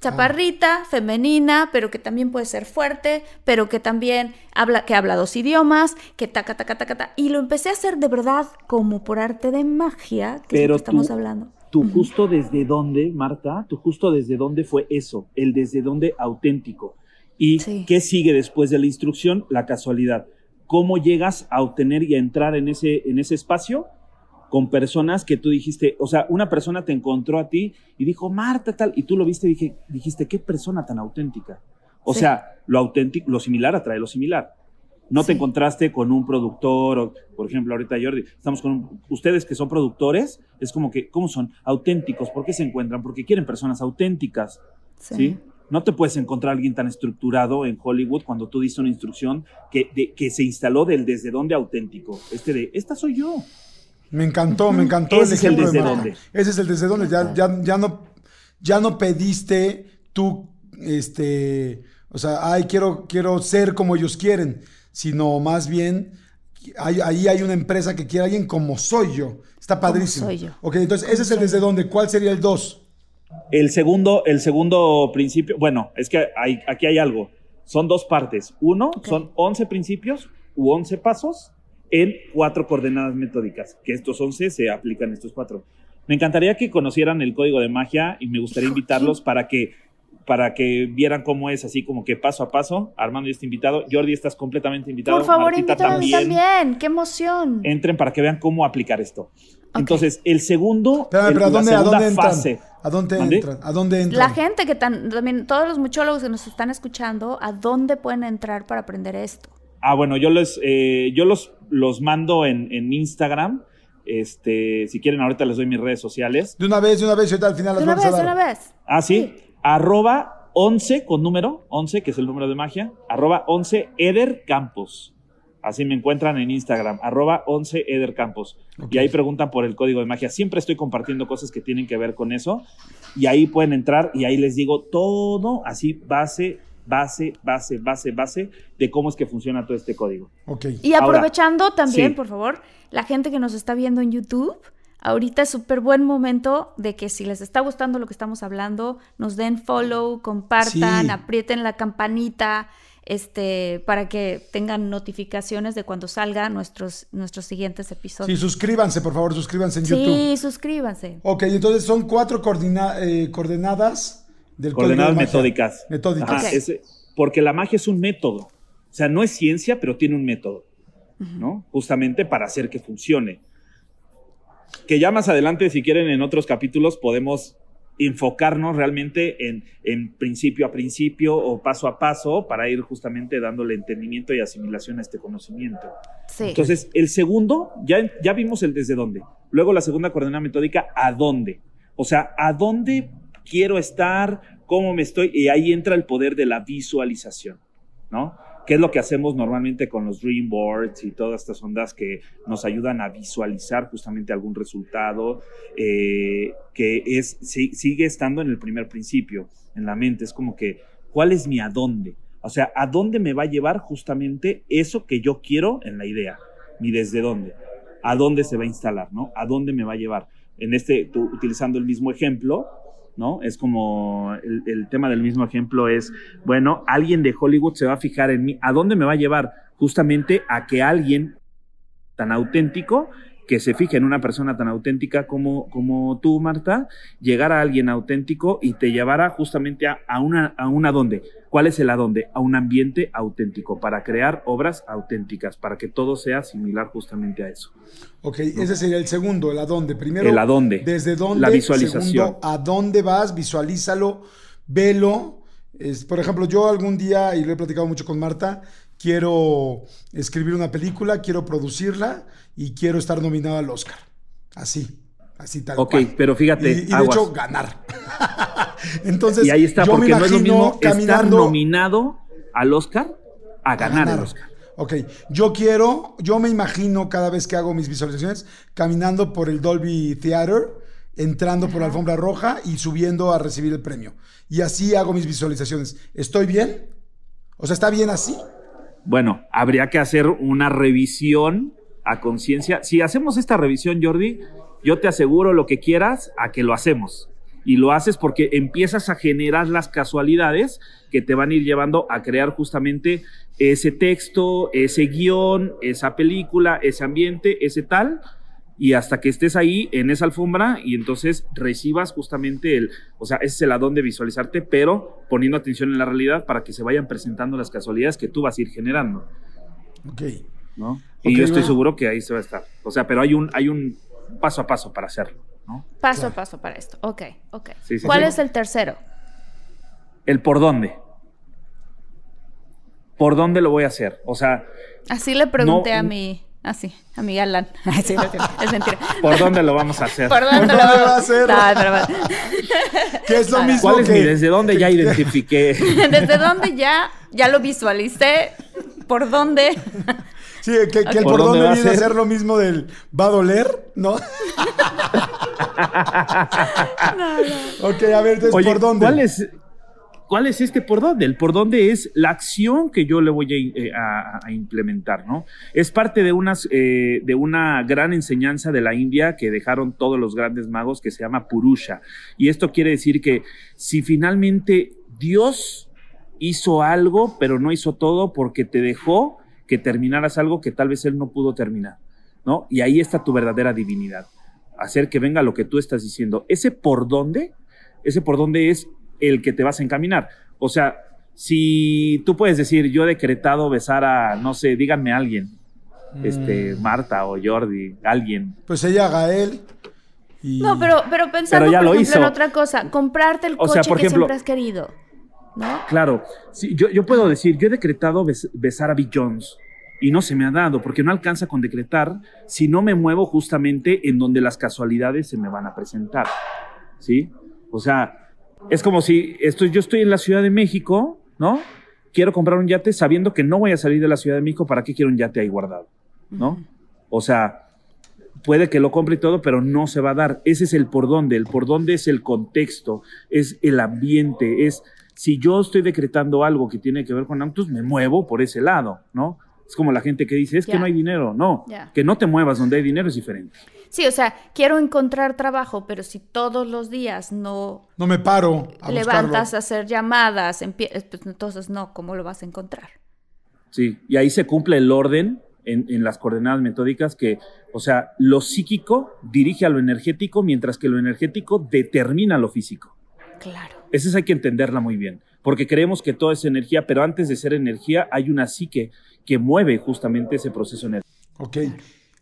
Chaparrita, femenina, pero que también puede ser fuerte, pero que también habla, que habla dos idiomas, que taca, taca, taca, taca. Y lo empecé a hacer de verdad como por arte de magia, que es lo que estamos hablando. Tú justo desde dónde, Marta, tú justo desde dónde fue eso, el desde dónde auténtico. ¿Y qué sigue después de la instrucción? La casualidad. ¿Cómo llegas a obtener y a entrar en ese, en ese espacio? con personas que tú dijiste, o sea, una persona te encontró a ti y dijo, Marta, tal, y tú lo viste y dije, dijiste, qué persona tan auténtica. O sea, lo auténtico, lo similar atrae lo similar. No te encontraste con un productor, o, por ejemplo, ahorita Jordi, estamos con ustedes que son productores, es como que, ¿cómo son? Auténticos, ¿por qué se encuentran? Porque quieren personas auténticas, ¿sí? No te puedes encontrar a alguien tan estructurado en Hollywood cuando tú diste una instrucción que, de, que se instaló del desde dónde auténtico. Este de, esta soy yo. Me encantó, me encantó Ese es el desde dónde. Ese es el desde dónde. Ya, ya, ya, no, ya no pediste tú, este, o sea, ay, quiero, quiero ser como ellos quieren, sino más bien, ahí hay una empresa que quiere a alguien como soy yo. Está padrísimo. soy yo. Ok, entonces ese es el desde dónde. ¿Cuál sería el dos? El segundo, el segundo principio, bueno, es que hay, aquí hay algo. Son dos partes. Uno, son 11 principios u 11 pasos en cuatro coordenadas metódicas, que estos 11 se aplican estos cuatro. Me encantaría que conocieran el código de magia y me gustaría invitarlos para que para que vieran cómo es así como que paso a paso. Armando ya está invitado. Jordi, estás completamente invitado. Por favor, invítame también. también. ¡Qué emoción! Entren para que vean cómo aplicar esto. Entonces, el segundo, pero, ¿a dónde, ¿a dónde fase. ¿A dónde entran? ¿A dónde entran? La gente que también, todos los muchólogos que nos están escuchando, ¿a dónde pueden entrar para aprender esto? Ah, bueno, yo les, eh, yo los, los mando en, en, Instagram. Este, si quieren, ahorita les doy mis redes sociales. De una vez, de una vez, ahorita al final las de una vez, De una vez. Ah, sí. Arroba 11 con número, 11, que es el número de magia. Arroba 11 Eder Campos. Así me encuentran en Instagram, arroba 11 Eder Campos. Y ahí preguntan por el código de magia. Siempre estoy compartiendo cosas que tienen que ver con eso. Y ahí pueden entrar y ahí les digo todo así, base base, base, base, base de cómo es que funciona todo este código. Okay. Y aprovechando también, por favor, la gente que nos está viendo en YouTube, ahorita es súper buen momento de que si les está gustando lo que estamos hablando, nos den follow, compartan, aprieten la campanita. Este, para que tengan notificaciones de cuando salgan nuestros, nuestros siguientes episodios. Sí, suscríbanse, por favor, suscríbanse en YouTube. Sí, suscríbanse. Ok, entonces son cuatro eh, coordenadas coordenadas metódicas. Metódicas. porque la magia es un método. O sea, no es ciencia, pero tiene un método, ¿no? Justamente para hacer que funcione. Que ya más adelante, si quieren, en otros capítulos podemos enfocarnos realmente en, en, principio a principio o paso a paso para ir justamente dándole entendimiento y asimilación a este conocimiento. Entonces, el segundo, ya, ya vimos el desde dónde. Luego la segunda coordenada metódica, ¿a dónde? O sea, ¿a dónde quiero estar, cómo me estoy, y ahí entra el poder de la visualización, ¿no? ¿Qué es lo que hacemos normalmente con los dream boards y todas estas ondas que nos ayudan a visualizar justamente algún resultado eh, que es, sigue estando en el primer principio, en la mente? Es como que, ¿cuál es mi a dónde? O sea, ¿a dónde me va a llevar justamente eso que yo quiero en la idea? ¿Mi desde dónde? ¿A dónde se va a instalar? ¿No? ¿A dónde me va a llevar? En este, utilizando el mismo ejemplo, ¿no? Es como el, tema del mismo ejemplo es, bueno, alguien de Hollywood se va a fijar en mí. ¿A dónde me va a llevar? Justamente a que alguien tan auténtico que se fije en una persona tan auténtica como, como tú, Marta, llegar a alguien auténtico y te llevará justamente a, a una, a una dónde. ¿Cuál es el a dónde? A un ambiente auténtico, para crear obras auténticas, para que todo sea similar justamente a eso. Ok, ese sería el segundo, el a dónde. Primero, el a dónde. Desde dónde. La visualización. Segundo, a dónde vas, visualízalo, velo. Es, por ejemplo, yo algún día, y lo he platicado mucho con Marta, quiero escribir una película, quiero producirla y quiero estar nominado al Oscar. Así, así tal Ok, pero fíjate. Y, de hecho, ganar. Entonces, y ahí está, porque no es lo mismo estar nominado al Oscar a ganar, el Oscar. Ok, yo quiero, yo me imagino cada vez que hago mis visualizaciones caminando por el Dolby Theater, entrando por la alfombra roja y subiendo a recibir el premio. Y así hago mis visualizaciones. ¿Estoy bien? O sea, ¿está bien así? Bueno, habría que hacer una revisión a conciencia. Si hacemos esta revisión, Jordi, yo te aseguro lo que quieras a que lo hacemos. Y lo haces porque empiezas a generar las casualidades que te van a ir llevando a crear justamente ese texto, ese guion, esa película, ese ambiente, ese tal, y hasta que estés ahí en esa alfombra y entonces recibas justamente el, o sea, ese es el adón de visualizarte, pero poniendo atención en la realidad para que se vayan presentando las casualidades que tú vas a ir generando. Ok. ¿No? Y yo estoy seguro que ahí se va a estar. O sea, pero hay un, hay un paso a paso para hacerlo, ¿no? Paso a paso para esto. Ok, ok. ¿Cuál es el tercero? El por dónde. ¿Por dónde lo voy a hacer? O sea... Así le pregunté a mi Ah, sí, a mi galán. sí, es mentira. ¿Por dónde lo vamos a hacer? ¿Por dónde, lo vamos a hacer? ¿Qué es lo mismo ¿Cuál es mi, desde dónde ya identifiqué? desde dónde ya, ya lo visualicé. ¿Por dónde? Sí, que, el por, dónde, viene a ser lo mismo del va a doler, ¿no? no, no. Ok, a ver, entonces, ¿por dónde? ¿Cuál es, ¿Cuál es este por dónde? El por dónde es la acción que yo le voy a, eh, implementar, ¿no? Es parte de, eh, de una gran enseñanza de la India que dejaron todos los grandes magos que se llama Purusha. Y esto quiere decir que si finalmente Dios hizo algo, pero no hizo todo porque te dejó que terminaras algo que tal vez Él no pudo terminar, ¿no? Y ahí está tu verdadera divinidad. Hacer que venga lo que tú estás diciendo. Ese por dónde, ese por dónde es el que te vas a encaminar. O sea, si tú puedes decir, yo he decretado besar a, no sé, díganme a alguien, este, mm. Marta o Jordi, alguien. Pues ella, Gael. No, pero, pero pensando, por ejemplo, en otra cosa, comprarte el coche que siempre has querido, ¿no? Claro, sí, yo, yo puedo decir, yo he decretado besar a Bill Jones y no se me ha dado, porque no alcanza con decretar si no me muevo justamente en donde las casualidades se me van a presentar, ¿sí? O sea, es como si estoy, yo estoy en la Ciudad de México, ¿no? Quiero comprar un yate sabiendo que no voy a salir de la Ciudad de México, ¿para qué quiero un yate ahí guardado? ¿No? O sea, puede que lo compre y todo, pero no se va a dar. Ese es el por dónde. El por dónde es el contexto, es el ambiente, es si yo estoy decretando algo que tiene que ver con autos, me muevo por ese lado, ¿no? Es como la gente que dice, es que no hay dinero. No, que no te muevas donde hay dinero es diferente. Sí, o sea, quiero encontrar trabajo, pero si todos los días no... No me paro. A levantas a hacer llamadas, pues entonces no, ¿cómo lo vas a encontrar? Sí, y ahí se cumple el orden en, en, las coordenadas metódicas que, o sea, lo psíquico dirige a lo energético, mientras que lo energético determina lo físico. Claro. Esa es hay que entenderla muy bien, porque creemos que todo es energía, pero antes de ser energía hay una psique que mueve justamente ese proceso energético. Ok.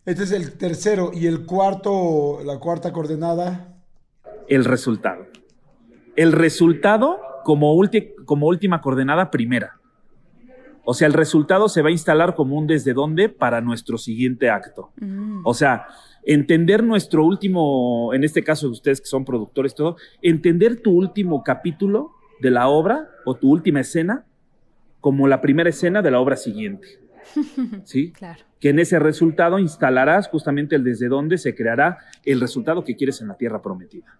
Este es el tercero. ¿Y el cuarto, la cuarta coordenada? El resultado. El resultado como, como última coordenada primera. O sea, el resultado se va a instalar como un desde dónde para nuestro siguiente acto. Mm. O sea, entender nuestro último, en este caso ustedes que son productores, todo, entender tu último capítulo de la obra o tu última escena como la primera escena de la obra siguiente. ¿Sí? Claro. Que en ese resultado instalarás justamente el desde dónde se creará el resultado que quieres en la tierra prometida.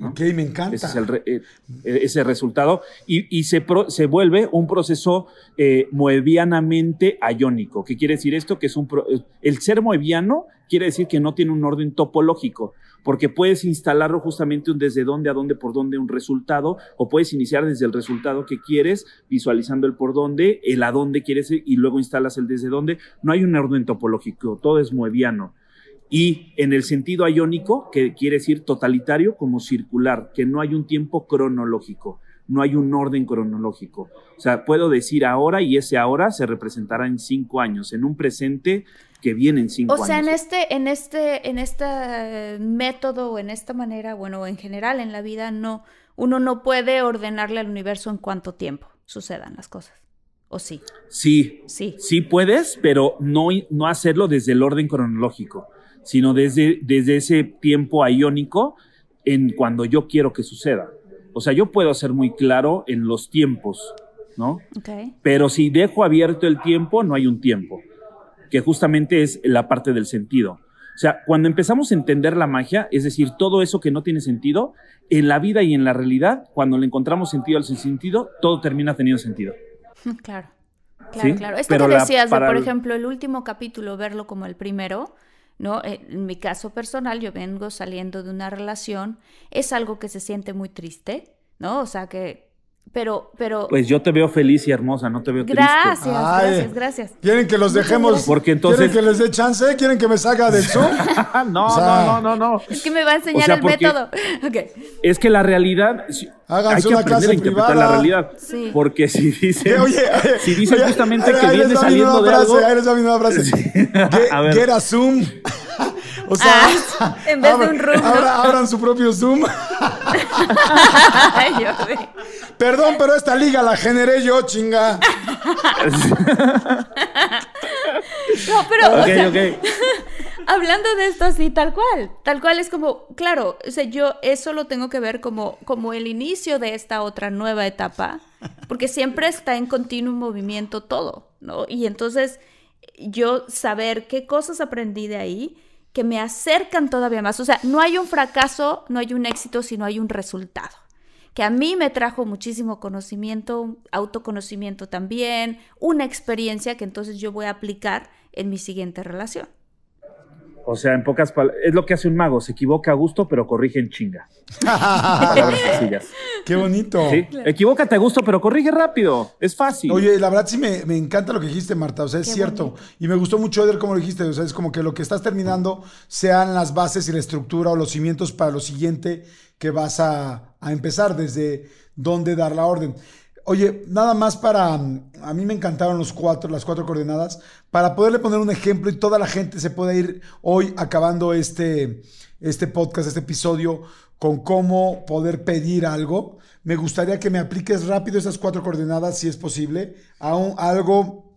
Ok, me encanta. Ese es el eh, eh, ese resultado. Y, se, se, vuelve un proceso eh, moebianamente ayónico. ¿Qué quiere decir esto? Que es un el ser moebiano quiere decir que no tiene un orden topológico porque puedes instalarlo justamente un desde dónde, a dónde, por dónde, un resultado, o puedes iniciar desde el resultado que quieres, visualizando el por dónde, el a dónde quieres y luego instalas el desde dónde. No hay un orden topológico, todo es moebiano. Y en el sentido iónico, que quiere decir totalitario como circular, que no hay un tiempo cronológico, no hay un orden cronológico. O sea, puedo decir ahora y ese ahora se representará en cinco años, en un presente que vienen cinco años. O sea, en este, en este, en este método o en esta manera, bueno, en general en la vida, no, uno no puede ordenarle al universo en cuánto tiempo sucedan las cosas. ¿O sí? Sí. Sí. Sí puedes, pero no, no hacerlo desde el orden cronológico, sino desde, desde ese tiempo iónico en cuando yo quiero que suceda. O sea, yo puedo ser muy claro en los tiempos, ¿no? Okay. Pero si dejo abierto el tiempo, no hay un tiempo que justamente es la parte del sentido. O sea, cuando empezamos a entender la magia, es decir, todo eso que no tiene sentido, en la vida y en la realidad, cuando le encontramos sentido al sentido, todo termina teniendo sentido. Claro. Claro, claro. Esto que decías de, por ejemplo, el último capítulo, verlo como el primero, ¿no? Eh, en mi caso personal, yo vengo saliendo de una relación, es algo que se siente muy triste, ¿no? O sea, que pero, pero. Pues yo te veo feliz y hermosa, no te veo triste. Gracias, gracias, gracias. ¿Quieren que los dejemos? Porque entonces. ¿Quieren que les dé chance? ¿Quieren que me salga del Zoom? no, no, no, no, no. Es que me va a enseñar el método. Okay. Es que la realidad. Háganse hay que una clase a interpretar privada. la realidad. Sí. Porque si dicen. Oye, si dicen justamente que viene saliendo de frase, algo. Ahí les va mi nueva frase. Sí. Get, a ver. get a Zoom. O sea, ah, en vez de un room. abran su propio Zoom. Perdón, pero esta liga la generé yo, chinga. no, pero. hablando de esto así, tal cual. Tal cual es como, claro, o sea, yo eso lo tengo que ver como, como el inicio de esta otra nueva etapa, porque siempre está en continuo movimiento todo, ¿no? Y entonces yo saber qué cosas aprendí de ahí que me acercan todavía más. O sea, no hay un fracaso, no hay un éxito, sino hay un resultado. Que a mí me trajo muchísimo conocimiento, autoconocimiento también, una experiencia que entonces yo voy a aplicar en mi siguiente relación. O sea, en pocas palabras, es lo que hace un mago, se equivoca a gusto, pero corrige en chinga. palabras sencillas. Qué bonito. Sí, equivócate a gusto, pero corrige rápido, es fácil. Oye, la verdad sí me, encanta lo que dijiste, Marta, o sea, es cierto. Y me gustó mucho ver cómo lo dijiste, o sea, es como que lo que estás terminando sean las bases y la estructura o los cimientos para lo siguiente que vas a, a empezar, desde dónde dar la orden. Oye, nada más para. A mí me encantaron los cuatro, las cuatro coordenadas. Para poderle poner un ejemplo y toda la gente se pueda ir hoy acabando este, este podcast, este episodio, con cómo poder pedir algo. Me gustaría que me apliques rápido esas cuatro coordenadas, si es posible, a, algo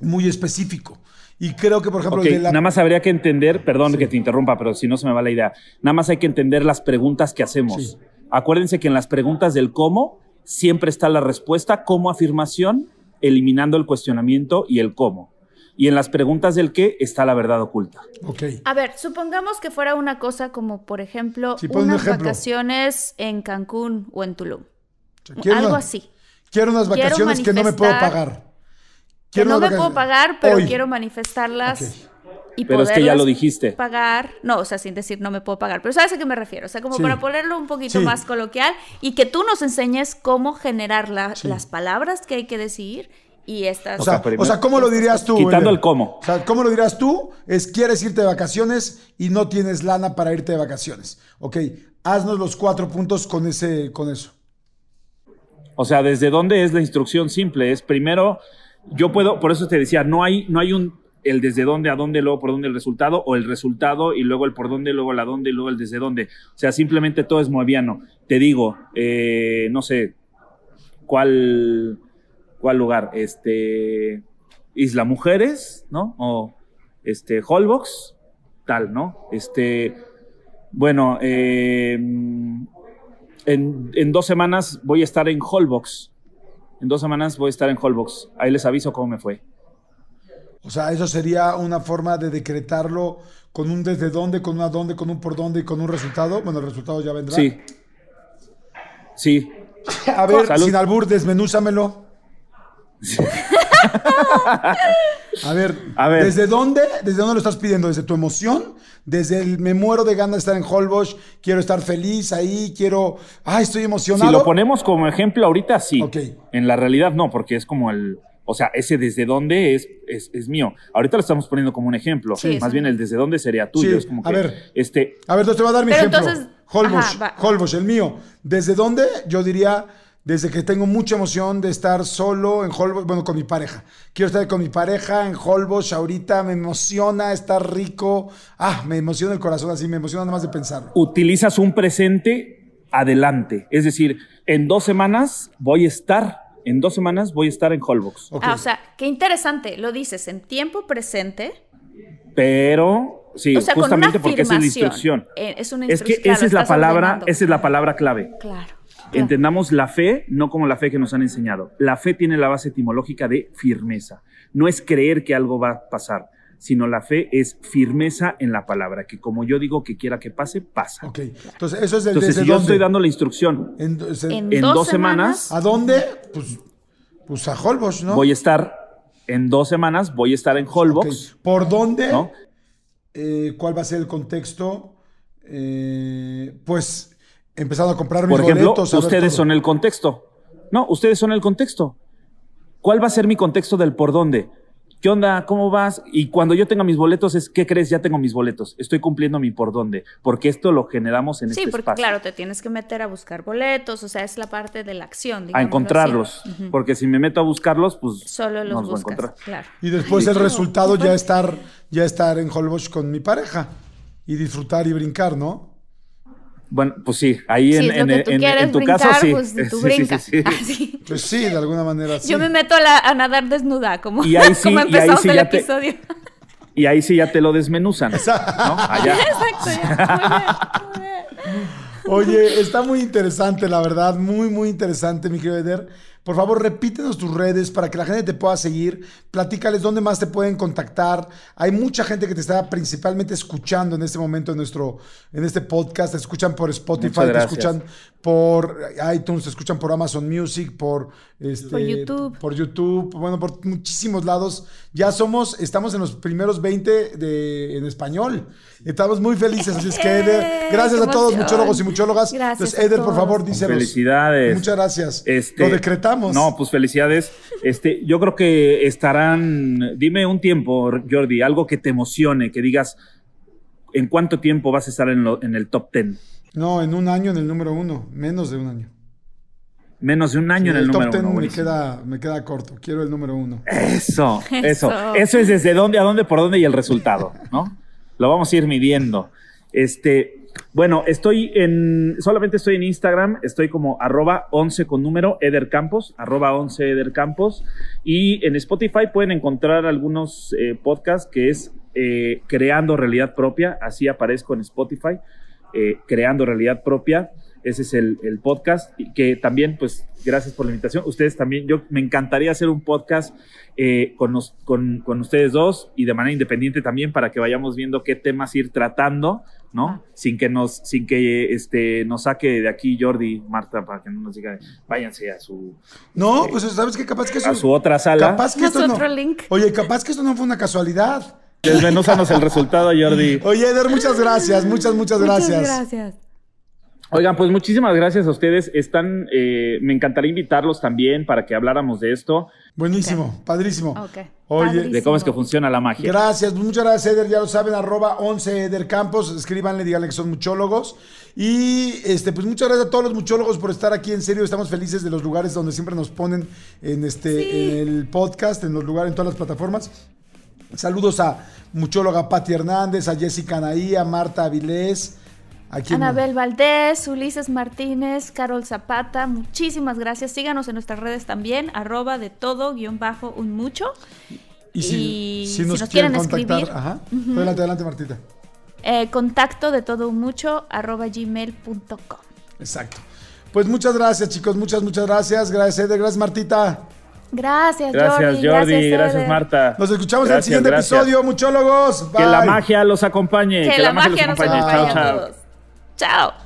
muy específico. Y creo que, por ejemplo, nada más habría que entender, perdón que te interrumpa, pero si no se me va la idea. Nada más hay que entender las preguntas que hacemos. Acuérdense que en las preguntas del cómo siempre está la respuesta como afirmación, eliminando el cuestionamiento y el cómo. Y en las preguntas del qué está la verdad oculta. Okay. A ver, supongamos que fuera una cosa como, por ejemplo, unas vacaciones en Cancún o en Tulum. Algo así. Quiero unas vacaciones que no me puedo pagar. que no me puedo pagar, pero quiero manifestarlas pero es que ya lo dijiste. Pagar, no, o sea, sin decir no me puedo pagar, pero ¿sabes a qué me refiero? O sea, como para ponerlo un poquito más coloquial y que tú nos enseñes cómo generar las palabras que hay que decir y estas. O sea, o sea ¿cómo lo dirías tú? Quitando el cómo. O sea, ¿cómo lo dirías tú? Es quieres irte de vacaciones y no tienes lana para irte de vacaciones. Ok, haznos los cuatro puntos con, ese, con eso. O sea, ¿desde dónde es la instrucción simple? Es primero, yo puedo, por eso te decía, no hay, no hay un el desde dónde a dónde, luego por dónde el resultado, o el resultado y luego el por dónde, luego la dónde y luego el desde dónde. O sea, simplemente todo es moviano. Te digo, eh, no sé, ¿cuál, cuál lugar? Este, Isla Mujeres, ¿no? O este, Holbox, tal, ¿no? Este, bueno, eh, en, en dos semanas voy a estar en Holbox. En dos semanas voy a estar en Holbox. Ahí les aviso cómo me fue. O sea, eso sería una forma de decretarlo con un desde dónde, con un dónde, con un por dónde y con un resultado. Bueno, el resultado ya vendrá. Sí. Sí. A ver, sin albur, desmenúzamelo. a, ver, a ver, ¿desde dónde? ¿Desde dónde lo estás pidiendo? ¿Desde tu emoción? Desde el me muero de ganas de estar en Holbox, quiero estar feliz ahí, quiero, ay, estoy emocionado. Si lo ponemos como ejemplo ahorita, sí. En la realidad no, porque es como el, o sea, ese desde dónde es, es, mío. Ahorita lo estamos poniendo como un ejemplo. Más bien el desde dónde sería tuyo. Es como a ver, este... A ver, entonces te voy a dar mi ejemplo. Entonces, el mío. ¿Desde dónde? Yo diría desde que tengo mucha emoción de estar solo en Holbox, bueno, con mi pareja. Quiero estar con mi pareja en Holbox ahorita, me emociona estar rico. Ah, me emociona el corazón así, me emociona nada más de pensarlo. Utilizas un presente adelante. Es decir, en dos semanas voy a estar en dos semanas voy a estar en Holbox. Ah, o sea, qué interesante. Lo dices en tiempo presente. Pero, sí, justamente porque es una instrucción. Eh, es una instrucción. Es que esa es la palabra, esa es la palabra clave. Claro. Entendamos la fe no como la fe que nos han enseñado. La fe tiene la base etimológica de firmeza. No es creer que algo va a pasar sino la fe es firmeza en la palabra, que como yo digo que quiera que pase, pasa. Ok, entonces eso es el Entonces, si yo estoy dando la instrucción en, dos, semanas, ¿A dónde? Pues, pues a Holbox, ¿no? Voy a estar, en dos semanas voy a estar en Holbox. ¿Por dónde? eh, cuál va a ser el contexto, eh, pues empezando a comprar mis Por ejemplo, ustedes son el contexto. No, ustedes son el contexto. ¿Cuál va a ser mi contexto del por dónde? ¿Qué onda? ¿Cómo vas? Y cuando yo tenga mis boletos es, ¿qué crees? Ya tengo mis boletos. Estoy cumpliendo mi por dónde. Porque esto lo generamos en sí, este porque claro, te tienes que meter a buscar boletos. O sea, es la parte de la acción. A encontrarlos. Porque si me meto a buscarlos, pues Solo los buscas, claro. Y después el resultado ya estar, ya estar en Holbox con mi pareja. Y disfrutar y brincar, ¿no? Bueno, pues sí, ahí en, en, tu caso sí. Pues, tú brincas. Ah, pues sí, de alguna manera sí. Yo me meto a, nadar desnuda, como, y ahí sí, empezamos el episodio. y ahí sí ya te lo desmenuzan, ¿no? Allá. Exacto, Oye, está muy interesante, la verdad, muy, muy interesante, mi querido Eder. Por favor, repítenos tus redes para que la gente te pueda seguir. Platícales dónde más te pueden contactar. Hay mucha gente que te está principalmente escuchando en este momento en nuestro en este podcast. Te escuchan por Spotify, te escuchan por iTunes, te escuchan por Amazon Music, por este, por YouTube, por YouTube, bueno, por muchísimos lados. Ya somos, estamos en los primeros 20 de, en español. Estamos muy felices, así es que Eder, gracias a todos muchólogos y muchólogas. Gracias Entonces, Eder, por favor, dícenos. Felicidades. Muchas gracias. Este, Lo decretamos. No, pues felicidades. Este, yo creo que estarán, dime un tiempo, Jordi, algo que te emocione, que digas, ¿en cuánto tiempo vas a estar en, en el top 10? No, en un año en el número uno, menos de un año. Menos de un año en el, número uno. Me queda, me queda corto, quiero el número uno. Eso, eso, eso. es desde dónde a dónde, por dónde y el resultado, ¿no? Lo vamos a ir midiendo. Este, bueno, estoy en, solamente estoy en Instagram, estoy como arroba 11 con número Eder Campos, arroba 11 Eder Campos, y en Spotify pueden encontrar algunos eh, podcasts que es eh, Creando Realidad Propia, así aparezco en Spotify. Eh, creando realidad propia. Ese es el, podcast y que también, pues, gracias por la invitación. Ustedes también, yo me encantaría hacer un podcast eh, con, con, ustedes dos y de manera independiente también para que vayamos viendo qué temas ir tratando, ¿no? Ah. Sin que nos, sin que este, nos saque de aquí Jordi, Marta, para que no nos diga, váyanse a su. No, eh, pues sabes que capaz que eso. A su otra sala. Capaz que esto no, link. Oye, capaz que esto no fue una casualidad. Desmenúzanos el resultado, Jordi. Oye, Eder, muchas gracias, muchas, muchas gracias. Muchas gracias. Oigan, pues muchísimas gracias a ustedes. Están, eh, me encantaría invitarlos también para que habláramos de esto. Buenísimo, padrísimo. Oye, de cómo es que funciona la magia. Gracias, muchas gracias, Eder. Ya lo saben, arroba 11 Eder Campos. Escríbanle, díganle que son muchólogos. Y este, pues muchas gracias a todos los muchólogos por estar aquí. En serio, estamos felices de los lugares donde siempre nos ponen en este en el podcast, en los lugares, en todas las plataformas. Saludos a muchóloga Patti Hernández, a Jessica Anaí, a Marta Avilés. A Anabel Valdés, Ulises Martínez, Carol Zapata, muchísimas gracias. Síganos en nuestras redes también, arroba de todo, guion bajo, un mucho. Y si, nos, quieren, escribir. Ajá. Adelante, adelante, Martita. Eh, contacto de todo un mucho, arroba gmail.com. Exacto. Pues muchas gracias, chicos, muchas, muchas gracias. Gracias, Eder, gracias, Martita. Gracias, gracias Jordi. Gracias, Marta. Nos escuchamos en el siguiente episodio, muchólogos. Que la magia los acompañe. Que, la, magia, los acompañe. chao, chao. Chao.